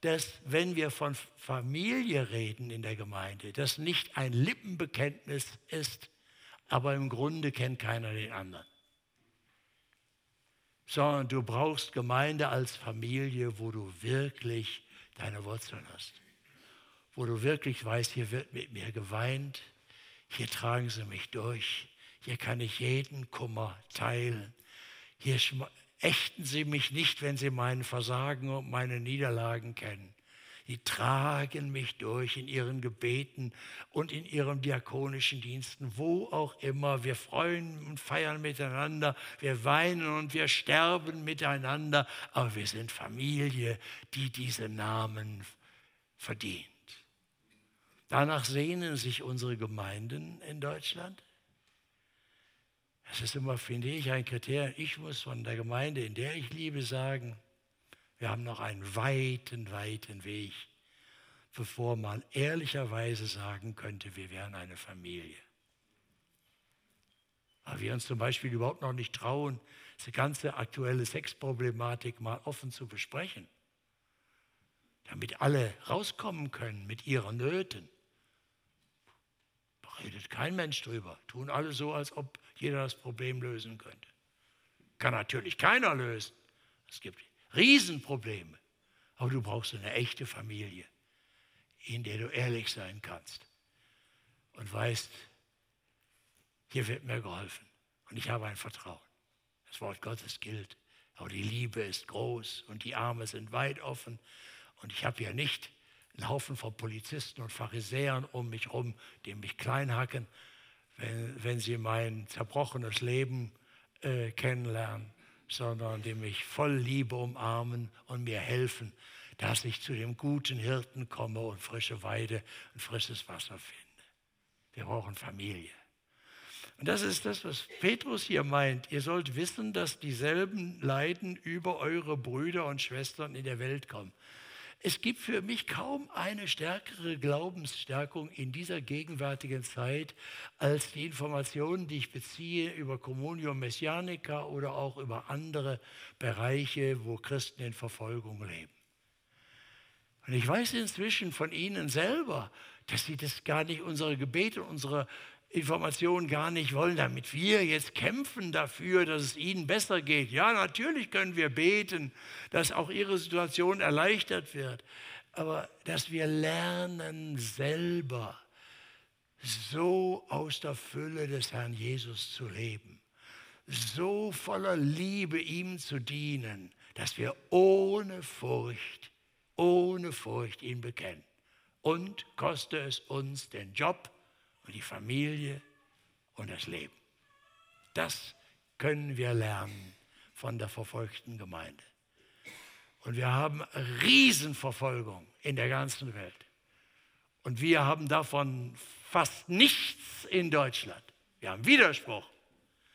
dass wenn wir von Familie reden in der Gemeinde, das nicht ein Lippenbekenntnis ist, aber im Grunde kennt keiner den anderen sondern du brauchst Gemeinde als Familie, wo du wirklich deine Wurzeln hast. Wo du wirklich weißt, hier wird mit mir geweint, hier tragen sie mich durch, hier kann ich jeden Kummer teilen, hier ächten sie mich nicht, wenn sie meinen Versagen und meine Niederlagen kennen. Die tragen mich durch in ihren Gebeten und in ihren diakonischen Diensten, wo auch immer. Wir freuen und feiern miteinander, wir weinen und wir sterben miteinander, aber wir sind Familie, die diese Namen verdient. Danach sehnen sich unsere Gemeinden in Deutschland. Das ist immer, finde ich, ein Kriterium. Ich muss von der Gemeinde, in der ich liebe, sagen, wir haben noch einen weiten, weiten Weg, bevor man ehrlicherweise sagen könnte, wir wären eine Familie. Weil wir uns zum Beispiel überhaupt noch nicht trauen, diese ganze aktuelle Sexproblematik mal offen zu besprechen, damit alle rauskommen können mit ihren Nöten. Redet kein Mensch drüber, tun alle so, als ob jeder das Problem lösen könnte. Kann natürlich keiner lösen. Es gibt Riesenprobleme. Aber du brauchst eine echte Familie, in der du ehrlich sein kannst und weißt, hier wird mir geholfen und ich habe ein Vertrauen. Das Wort Gottes gilt, aber die Liebe ist groß und die Arme sind weit offen und ich habe ja nicht einen Haufen von Polizisten und Pharisäern um mich herum, die mich kleinhacken, wenn, wenn sie mein zerbrochenes Leben äh, kennenlernen sondern die mich voll Liebe umarmen und mir helfen, dass ich zu dem guten Hirten komme und frische Weide und frisches Wasser finde. Wir brauchen Familie. Und das ist das, was Petrus hier meint. Ihr sollt wissen, dass dieselben Leiden über eure Brüder und Schwestern in der Welt kommen. Es gibt für mich kaum eine stärkere Glaubensstärkung in dieser gegenwärtigen Zeit als die Informationen, die ich beziehe über Communion Messianica oder auch über andere Bereiche, wo Christen in Verfolgung leben. Und ich weiß inzwischen von Ihnen selber, dass Sie das gar nicht, unsere Gebete, unsere Informationen gar nicht wollen, damit wir jetzt kämpfen dafür, dass es ihnen besser geht. Ja, natürlich können wir beten, dass auch ihre Situation erleichtert wird. aber dass wir lernen selber so aus der Fülle des Herrn Jesus zu leben, so voller Liebe ihm zu dienen, dass wir ohne Furcht, ohne Furcht ihn bekennen. Und koste es uns den Job und die Familie und das Leben. Das können wir lernen von der verfolgten Gemeinde. Und wir haben Riesenverfolgung in der ganzen Welt. Und wir haben davon fast nichts in Deutschland. Wir haben Widerspruch.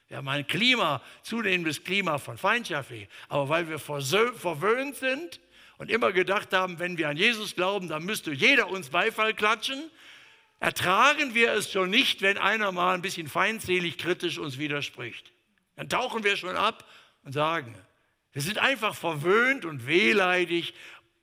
Wir haben ein Klima, zunehmendes Klima von Feindschaft. Aber weil wir verwöhnt sind und immer gedacht haben, wenn wir an Jesus glauben, dann müsste jeder uns Beifall klatschen, ertragen wir es schon nicht, wenn einer mal ein bisschen feindselig kritisch uns widerspricht. Dann tauchen wir schon ab und sagen, wir sind einfach verwöhnt und wehleidig.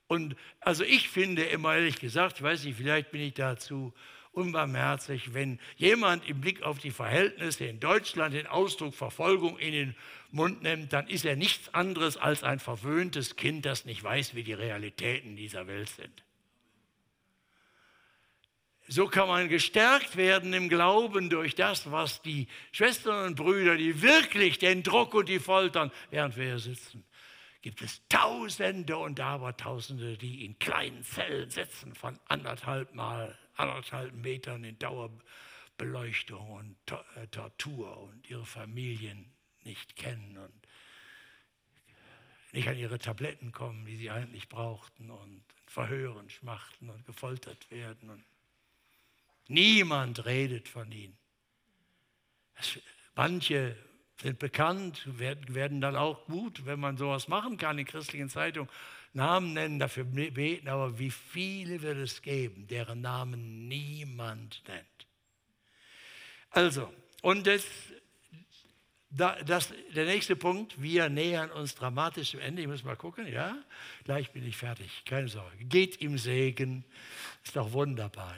Und also ich finde immer ehrlich gesagt, ich weiß nicht, vielleicht bin ich dazu unbarmherzig, wenn jemand im Blick auf die Verhältnisse in Deutschland den Ausdruck Verfolgung in den Mund nimmt, dann ist er nichts anderes als ein verwöhntes Kind, das nicht weiß, wie die Realitäten dieser Welt sind. So kann man gestärkt werden im Glauben durch das, was die Schwestern und Brüder, die wirklich den Druck und die Foltern, während wir hier sitzen, gibt es Tausende und Abertausende, die in kleinen Zellen sitzen von anderthalb Mal, anderthalb Metern in Dauerbeleuchtung und äh, Tortur und ihre Familien nicht kennen und nicht an ihre Tabletten kommen, die sie eigentlich brauchten und verhören, schmachten und gefoltert werden und Niemand redet von ihnen. Manche sind bekannt, werden, dann auch gut, wenn man sowas machen kann in christlichen Zeitungen, Namen nennen, dafür beten, aber wie viele wird es geben, deren Namen niemand nennt? Also, und das, das, der nächste Punkt, wir nähern uns dramatisch zum Ende. Ich muss mal gucken, ja, gleich bin ich fertig, keine Sorge. Geht im Segen, ist doch wunderbar.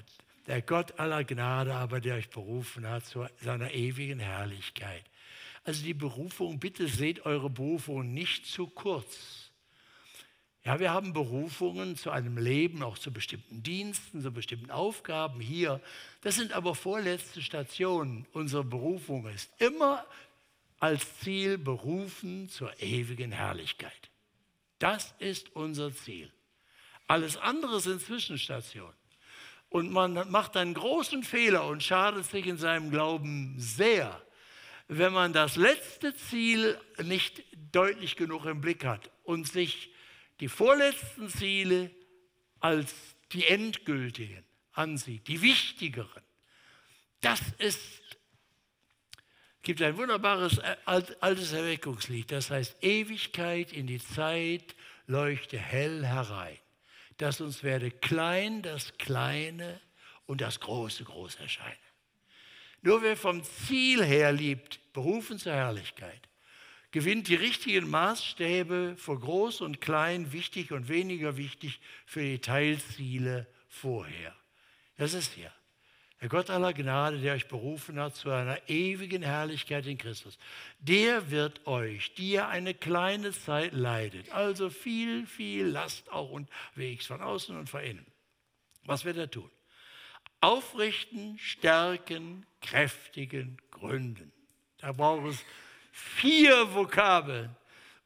Der Gott aller Gnade aber, der euch berufen hat zu seiner ewigen Herrlichkeit. Also die Berufung, bitte seht eure Berufung nicht zu kurz. Ja, wir haben Berufungen zu einem Leben, auch zu bestimmten Diensten, zu bestimmten Aufgaben hier. Das sind aber vorletzte Stationen. Unsere Berufung ist immer als Ziel berufen zur ewigen Herrlichkeit. Das ist unser Ziel. Alles andere sind Zwischenstationen. Und man macht einen großen Fehler und schadet sich in seinem Glauben sehr, wenn man das letzte Ziel nicht deutlich genug im Blick hat und sich die vorletzten Ziele als die endgültigen ansieht, die wichtigeren. Das ist, gibt ein wunderbares äh, altes Erweckungslied, das heißt, Ewigkeit in die Zeit leuchte hell herein dass uns werde klein das Kleine und das Große groß erscheine. Nur wer vom Ziel her liebt, berufen zur Herrlichkeit, gewinnt die richtigen Maßstäbe für groß und klein, wichtig und weniger wichtig für die Teilziele vorher. Das ist hier. Der Gott aller Gnade, der euch berufen hat zu einer ewigen Herrlichkeit in Christus, der wird euch, die ihr eine kleine Zeit leidet, also viel, viel Last auch unterwegs von außen und von innen. Was wird er tun? Aufrichten, stärken, kräftigen, gründen. Da braucht es vier Vokabeln,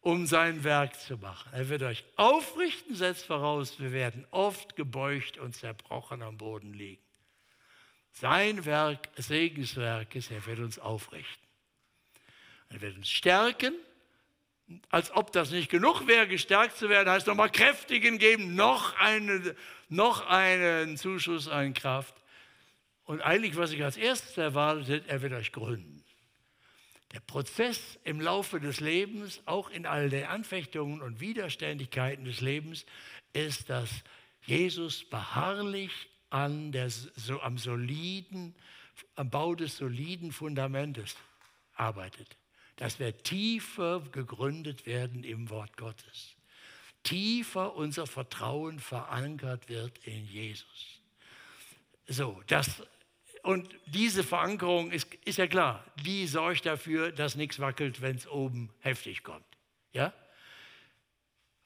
um sein Werk zu machen. Er wird euch aufrichten, setzt voraus, wir werden oft gebeugt und zerbrochen am Boden liegen. Sein Werk, Segenswerk ist, er wird uns aufrichten. Er wird uns stärken, als ob das nicht genug wäre, gestärkt zu werden, heißt nochmal kräftigen geben, noch, eine, noch einen Zuschuss an Kraft. Und eigentlich, was ich als erstes erwartet, er wird euch gründen. Der Prozess im Laufe des Lebens, auch in all den Anfechtungen und Widerständigkeiten des Lebens, ist, dass Jesus beharrlich an der, so am soliden, am Bau des soliden Fundamentes arbeitet. Dass wir tiefer gegründet werden im Wort Gottes. Tiefer unser Vertrauen verankert wird in Jesus. So, das, und diese Verankerung ist, ist ja klar, die sorgt dafür, dass nichts wackelt, wenn es oben heftig kommt. Ja?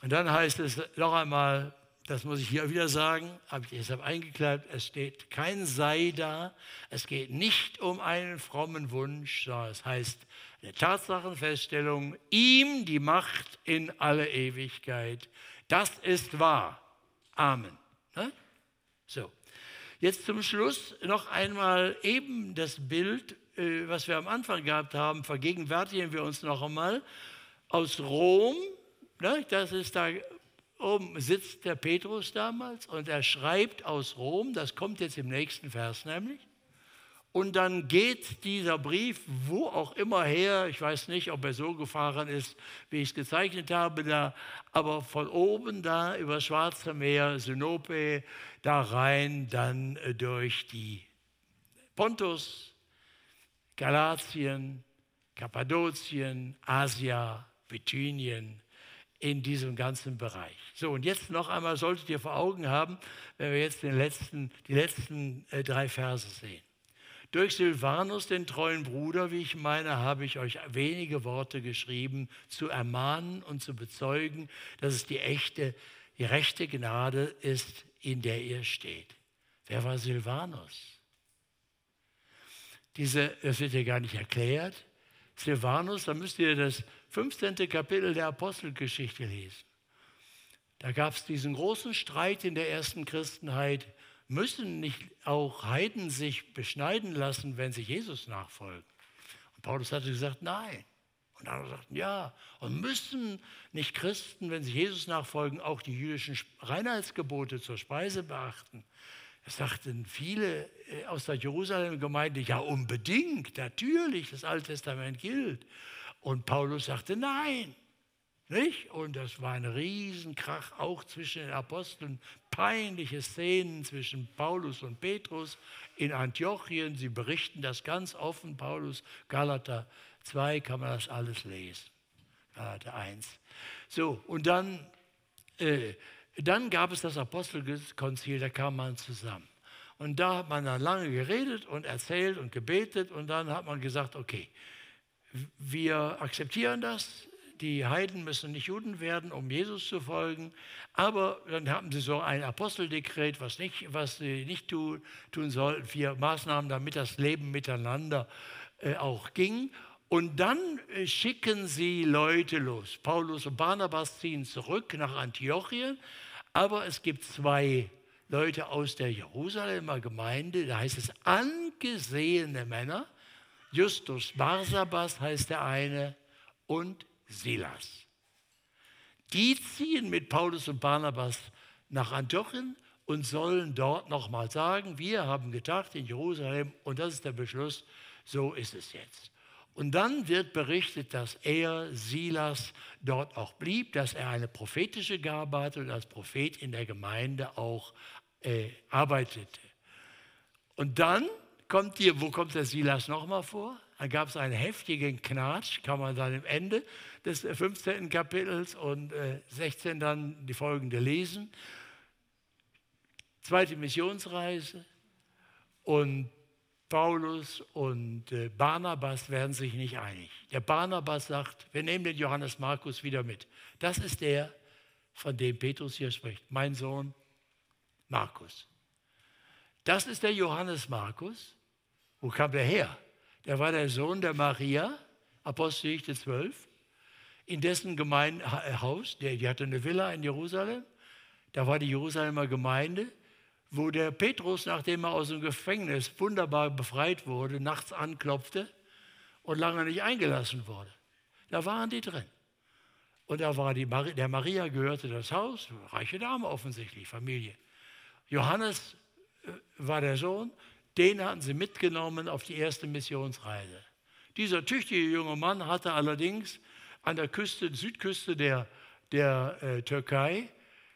Und dann heißt es noch einmal, das muss ich hier wieder sagen, habe ich deshalb eingekleidet, es steht kein Sei da, es geht nicht um einen frommen Wunsch, sondern es heißt eine Tatsachenfeststellung, ihm die Macht in alle Ewigkeit. Das ist wahr. Amen. Ne? So, jetzt zum Schluss noch einmal eben das Bild, äh, was wir am Anfang gehabt haben, vergegenwärtigen wir uns noch einmal aus Rom. Ne? Das ist da oben sitzt der Petrus damals und er schreibt aus Rom, das kommt jetzt im nächsten Vers nämlich. Und dann geht dieser Brief wo auch immer her, ich weiß nicht, ob er so gefahren ist, wie ich es gezeichnet habe, da, aber von oben da über Schwarze Meer, Sinope, da rein, dann äh, durch die Pontus, Galatien, Kappadokien, Asia, Bithynien, in diesem ganzen Bereich. So, und jetzt noch einmal solltet ihr vor Augen haben, wenn wir jetzt den letzten, die letzten äh, drei Verse sehen. Durch Silvanus, den treuen Bruder, wie ich meine, habe ich euch wenige Worte geschrieben, zu ermahnen und zu bezeugen, dass es die echte, die rechte Gnade ist, in der ihr steht. Wer war Silvanus? Diese, das wird ja gar nicht erklärt. Silvanus, da müsst ihr das 15. Kapitel der Apostelgeschichte lesen. Da gab es diesen großen Streit in der ersten Christenheit. Müssen nicht auch Heiden sich beschneiden lassen, wenn sie Jesus nachfolgen? Und Paulus hatte gesagt, nein. Und andere sagten, ja. Und müssen nicht Christen, wenn sie Jesus nachfolgen, auch die jüdischen Reinheitsgebote zur Speise beachten? Das sagten viele äh, aus der Jerusalem-Gemeinde, ja unbedingt, natürlich, das Alte Testament gilt. Und Paulus sagte nein. Nicht? Und das war ein Riesenkrach auch zwischen den Aposteln, peinliche Szenen zwischen Paulus und Petrus in Antiochien. Sie berichten das ganz offen, Paulus, Galater 2 kann man das alles lesen. Galater 1. So, und dann, äh, dann gab es das Apostelkonzil, da kam man zusammen. Und da hat man dann lange geredet und erzählt und gebetet und dann hat man gesagt, okay, wir akzeptieren das. Die Heiden müssen nicht Juden werden, um Jesus zu folgen. Aber dann haben sie so ein Aposteldekret, was, nicht, was sie nicht tun, tun sollten, vier Maßnahmen, damit das Leben miteinander äh, auch ging. Und dann äh, schicken sie Leute los. Paulus und Barnabas ziehen zurück nach Antiochien. Aber es gibt zwei Leute aus der Jerusalemer Gemeinde, da heißt es angesehene Männer, Justus Barsabas heißt der eine und Silas. Die ziehen mit Paulus und Barnabas nach Antiochien und sollen dort nochmal sagen, wir haben gedacht in Jerusalem und das ist der Beschluss, so ist es jetzt. Und dann wird berichtet, dass er, Silas, dort auch blieb, dass er eine prophetische Gabe hatte und als Prophet in der Gemeinde auch äh, arbeitete. Und dann kommt hier, wo kommt der Silas nochmal vor? Da gab es einen heftigen Knatsch, kann man dann im Ende des 15. Kapitels und äh, 16 dann die folgende lesen. Zweite Missionsreise und Paulus und äh, Barnabas werden sich nicht einig. Der Barnabas sagt, wir nehmen den Johannes Markus wieder mit. Das ist der, von dem Petrus hier spricht, mein Sohn Markus. Das ist der Johannes Markus, wo kam der her? Der war der Sohn der Maria, Apostelgeschichte 12, in dessen Gemeindehaus, der, die hatte eine Villa in Jerusalem, da war die Jerusalemer Gemeinde, wo der Petrus, nachdem er aus dem Gefängnis wunderbar befreit wurde, nachts anklopfte und lange nicht eingelassen wurde. Da waren die drin. Und da war die Mar der Maria gehörte das Haus, reiche Dame offensichtlich, Familie. Johannes äh, war der Sohn den hatten sie mitgenommen auf die erste Missionsreise. Dieser tüchtige junge Mann hatte allerdings an der Küste, Südküste der, der äh, Türkei,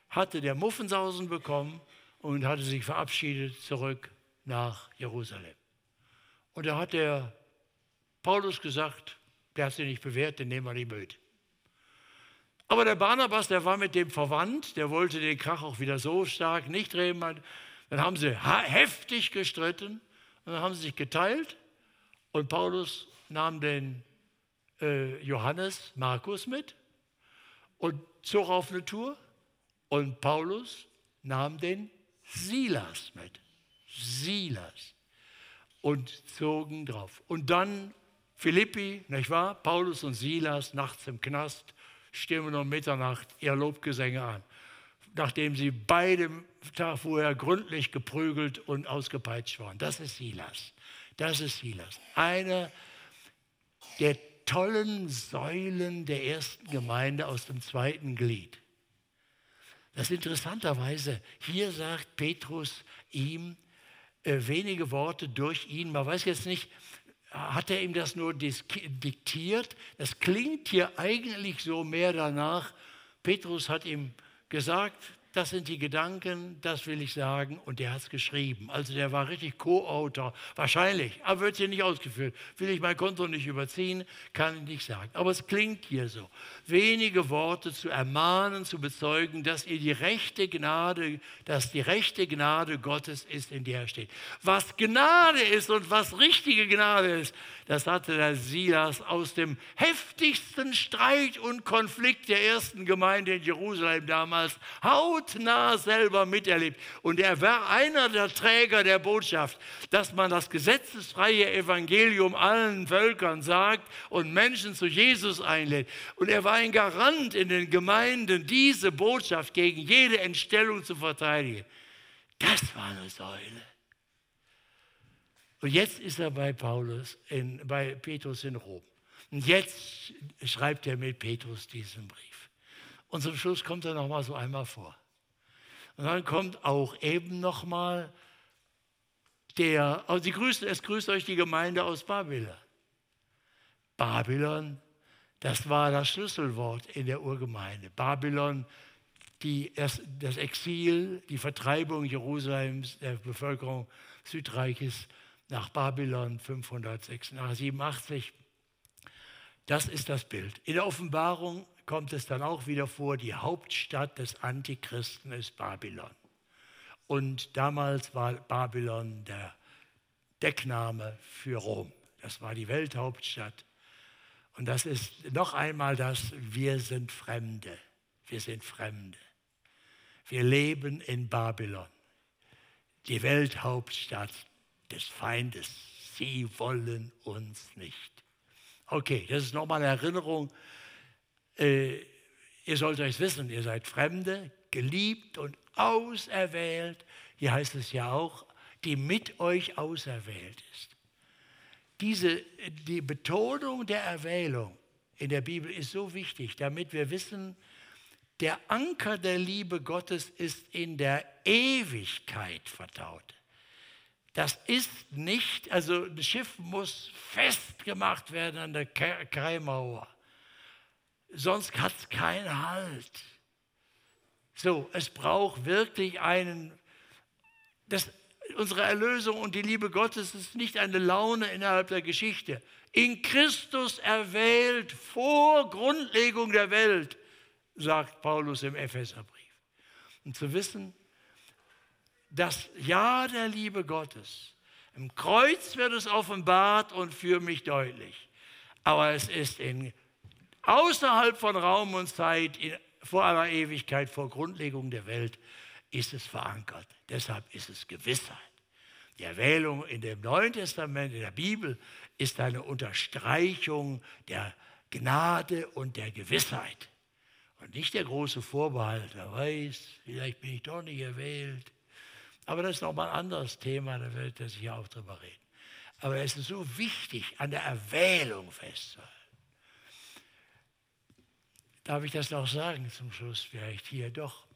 hatte der Muffensausen bekommen und hatte sich verabschiedet zurück nach Jerusalem. Und da hat der Paulus gesagt, der hat sich nicht bewährt, den nehmen wir nicht mit. Aber der Barnabas, der war mit dem verwandt, der wollte den Krach auch wieder so stark nicht drehen. Dann haben sie heftig gestritten und dann haben sie sich geteilt und Paulus nahm den äh, Johannes Markus mit und zog auf eine Tour und Paulus nahm den Silas mit. Silas. Und zogen drauf. Und dann Philippi, nicht wahr? Paulus und Silas nachts im Knast stimmen um Mitternacht ihr Lobgesänge an, nachdem sie beide Tag vorher gründlich geprügelt und ausgepeitscht waren. Das ist Silas. Das ist Silas. Einer der tollen Säulen der ersten Gemeinde aus dem zweiten Glied. Das interessanterweise, hier sagt Petrus ihm äh, wenige Worte durch ihn. Man weiß jetzt nicht, hat er ihm das nur diktiert? Das klingt hier eigentlich so mehr danach. Petrus hat ihm gesagt, das sind die Gedanken, das will ich sagen. Und der hat es geschrieben. Also der war richtig Co-Autor. Wahrscheinlich, aber wird hier nicht ausgeführt. Will ich mein Konto nicht überziehen, kann ich nicht sagen. Aber es klingt hier so. Wenige Worte zu ermahnen, zu bezeugen, dass ihr die rechte Gnade, dass die rechte Gnade Gottes ist, in der er steht. Was Gnade ist und was richtige Gnade ist, das hatte der Silas aus dem heftigsten Streit und Konflikt der ersten Gemeinde in Jerusalem damals hautnah selber miterlebt. Und er war einer der Träger der Botschaft, dass man das gesetzesfreie Evangelium allen Völkern sagt und Menschen zu Jesus einlädt. Und er war ein Garant in den Gemeinden, diese Botschaft gegen jede Entstellung zu verteidigen. Das war eine Säule. Und jetzt ist er bei Paulus, in, bei Petrus in Rom. Und jetzt schreibt er mit Petrus diesen Brief. Und zum Schluss kommt er nochmal so einmal vor. Und dann kommt auch eben nochmal der, also die grüßt, es grüßt euch die Gemeinde aus Babylon. Babylon, das war das Schlüsselwort in der Urgemeinde. Babylon, die, das, das Exil, die Vertreibung Jerusalems, der Bevölkerung Südreiches nach Babylon 587. Das ist das Bild. In der Offenbarung kommt es dann auch wieder vor, die Hauptstadt des Antichristen ist Babylon. Und damals war Babylon der Deckname für Rom. Das war die Welthauptstadt. Und das ist noch einmal das, wir sind Fremde. Wir sind Fremde. Wir leben in Babylon, die Welthauptstadt des Feindes. Sie wollen uns nicht. Okay, das ist nochmal eine Erinnerung. Äh, ihr sollt euch wissen, ihr seid Fremde, geliebt und auserwählt. Hier heißt es ja auch, die mit euch auserwählt ist. Diese, die Betonung der Erwählung in der Bibel ist so wichtig, damit wir wissen, der Anker der Liebe Gottes ist in der Ewigkeit vertaut. Das ist nicht, also das Schiff muss festgemacht werden an der Kaimauer. Sonst hat es keinen Halt. So, es braucht wirklich einen, das, unsere Erlösung und die Liebe Gottes ist nicht eine Laune innerhalb der Geschichte. In Christus erwählt vor Grundlegung der Welt, sagt Paulus im Epheserbrief. Und zu wissen, das Ja der Liebe Gottes. Im Kreuz wird es offenbart und für mich deutlich. Aber es ist in, außerhalb von Raum und Zeit, in, vor aller Ewigkeit, vor Grundlegung der Welt, ist es verankert. Deshalb ist es Gewissheit. Die Erwählung in dem Neuen Testament, in der Bibel, ist eine Unterstreichung der Gnade und der Gewissheit. Und nicht der große Vorbehalt, wer weiß, vielleicht bin ich doch nicht erwählt. Aber das ist nochmal ein anderes Thema, da wird er sich auch drüber reden. Aber es ist so wichtig, an der Erwählung festzuhalten. Darf ich das noch sagen zum Schluss vielleicht hier? Doch.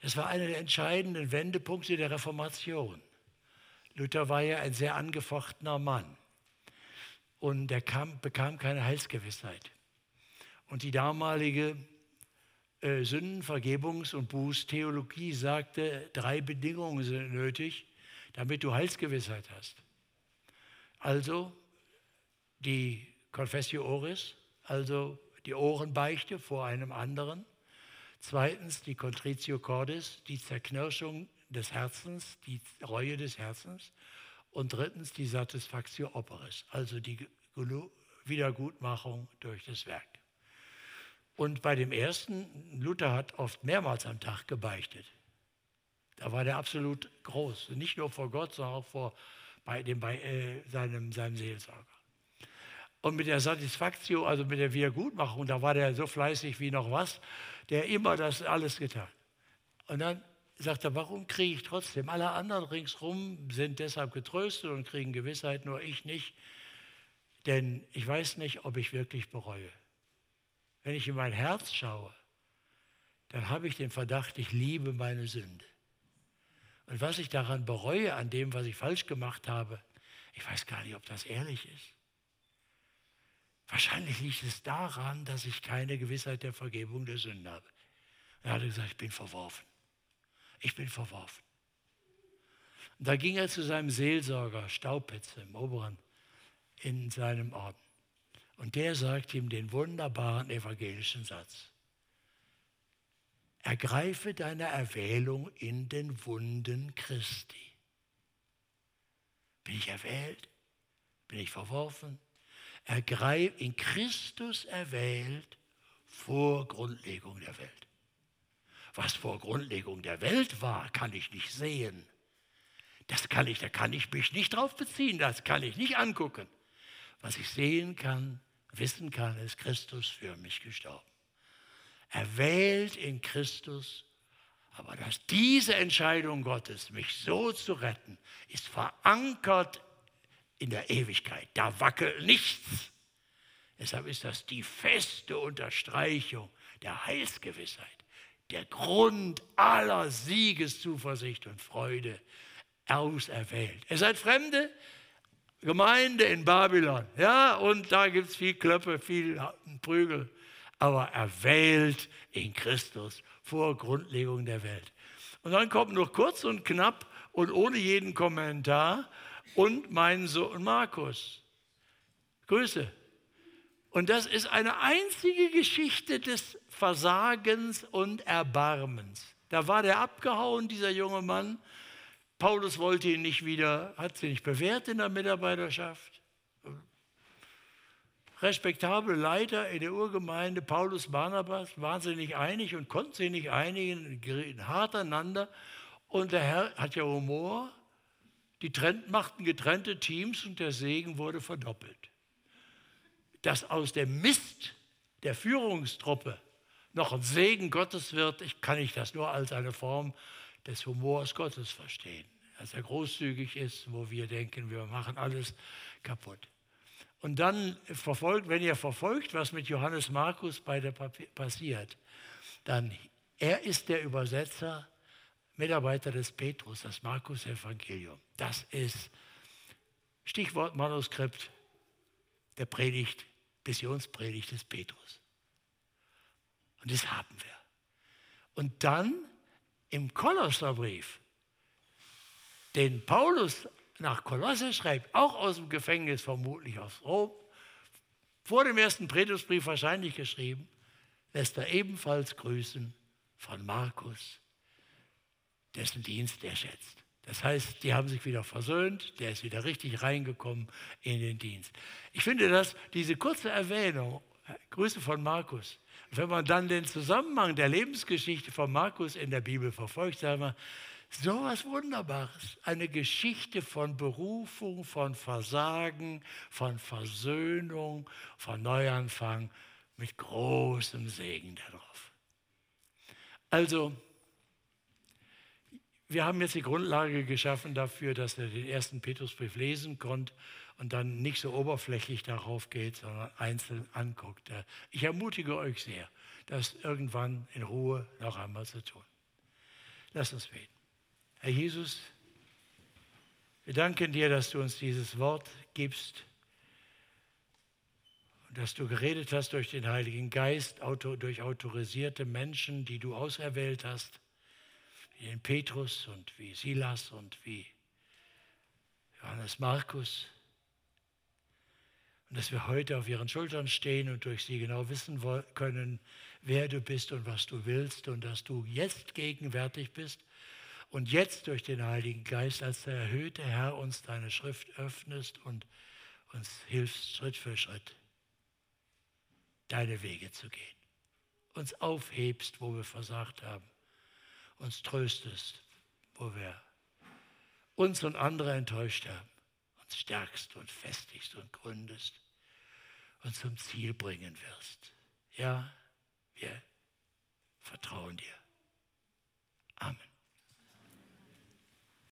Das war einer der entscheidenden Wendepunkte der Reformation. Luther war ja ein sehr angefochtener Mann und er kam, bekam keine Heilsgewissheit. Und die damalige äh, Sündenvergebungs- und Bußtheologie sagte, drei Bedingungen sind nötig, damit du Heilsgewissheit hast. Also die Confessio Oris, also die Ohrenbeichte vor einem anderen. Zweitens die Contritio Cordis, die Zerknirschung des Herzens, die Reue des Herzens. Und drittens die Satisfactio Operis, also die Wiedergutmachung durch das Werk. Und bei dem ersten, Luther hat oft mehrmals am Tag gebeichtet. Da war der absolut groß. Nicht nur vor Gott, sondern auch vor bei dem, bei, äh, seinem, seinem Seelsorger. Und mit der Satisfaktio, also mit der Wiedergutmachung, da war der so fleißig wie noch was, der immer das alles getan. Und dann sagt er, warum kriege ich trotzdem? Alle anderen ringsherum sind deshalb getröstet und kriegen Gewissheit, nur ich nicht. Denn ich weiß nicht, ob ich wirklich bereue. Wenn ich in mein Herz schaue, dann habe ich den Verdacht, ich liebe meine Sünde. Und was ich daran bereue, an dem, was ich falsch gemacht habe, ich weiß gar nicht, ob das ehrlich ist. Wahrscheinlich liegt es daran, dass ich keine Gewissheit der Vergebung der Sünde habe. Er hat gesagt, ich bin verworfen. Ich bin verworfen. Und da ging er zu seinem Seelsorger Staupitz im Oberen in seinem Orden. Und der sagt ihm den wunderbaren evangelischen Satz. Ergreife deine Erwählung in den Wunden Christi. Bin ich erwählt? Bin ich verworfen? Ergreif, in Christus erwählt vor Grundlegung der Welt. Was vor Grundlegung der Welt war, kann ich nicht sehen. Das kann ich, da kann ich mich nicht drauf beziehen, das kann ich nicht angucken. Was ich sehen kann, wissen kann, ist Christus für mich gestorben. Erwählt in Christus, aber dass diese Entscheidung Gottes, mich so zu retten, ist verankert in der Ewigkeit. Da wackelt nichts. Deshalb ist das die feste Unterstreichung der Heilsgewissheit, der Grund aller Siegeszuversicht und Freude auserwählt. Ihr seid Fremde, Gemeinde in Babylon. Ja, und da gibt es viel Klöppe, viel Prügel. Aber erwählt in Christus vor Grundlegung der Welt. Und dann kommt noch kurz und knapp und ohne jeden Kommentar und mein Sohn Markus. Grüße. Und das ist eine einzige Geschichte des Versagens und Erbarmens. Da war der abgehauen, dieser junge Mann, Paulus wollte ihn nicht wieder, hat sie nicht bewährt in der Mitarbeiterschaft. Respektable Leiter in der Urgemeinde, Paulus Barnabas, waren sie nicht einig und konnten sie nicht einigen, gerieten hart aneinander. Und der Herr hat ja Humor. Die trennt, machten getrennte Teams und der Segen wurde verdoppelt. Dass aus dem Mist der Führungstruppe noch ein Segen Gottes wird, ich kann ich das nur als eine Form des Humors Gottes verstehen. Dass er großzügig ist, wo wir denken, wir machen alles kaputt. Und dann verfolgt, wenn ihr verfolgt, was mit Johannes Markus bei der passiert, dann er ist der Übersetzer, Mitarbeiter des Petrus, das Markus-Evangelium. Das ist Stichwort Manuskript der Predigt, Missionspredigt des Petrus. Und das haben wir. Und dann im Kolosserbrief, den Paulus nach Kolosse schreibt, auch aus dem Gefängnis, vermutlich aus Rom, vor dem ersten Petrusbrief wahrscheinlich geschrieben, lässt er ebenfalls grüßen von Markus, dessen Dienst er schätzt. Das heißt, die haben sich wieder versöhnt, der ist wieder richtig reingekommen in den Dienst. Ich finde, dass diese kurze Erwähnung, Grüße von Markus, wenn man dann den Zusammenhang der Lebensgeschichte von Markus in der Bibel verfolgt, sagen wir, so was Wunderbares. Eine Geschichte von Berufung, von Versagen, von Versöhnung, von Neuanfang mit großem Segen darauf. Also, wir haben jetzt die Grundlage geschaffen dafür, dass er den ersten Petrusbrief lesen konnte und dann nicht so oberflächlich darauf geht, sondern einzeln anguckt. Ich ermutige euch sehr, das irgendwann in Ruhe noch einmal zu tun. Lass uns beten. Herr Jesus, wir danken dir, dass du uns dieses Wort gibst und dass du geredet hast durch den Heiligen Geist, durch autorisierte Menschen, die du auserwählt hast, wie den Petrus und wie Silas und wie Johannes Markus und dass wir heute auf ihren Schultern stehen und durch sie genau wissen können, wer du bist und was du willst und dass du jetzt gegenwärtig bist und jetzt durch den Heiligen Geist als der erhöhte Herr uns deine Schrift öffnest und uns hilfst Schritt für Schritt deine Wege zu gehen. Uns aufhebst, wo wir versagt haben. Uns tröstest, wo wir uns und andere enttäuscht haben, uns stärkst und festigst und gründest und zum Ziel bringen wirst. Ja, wir vertrauen dir. Amen.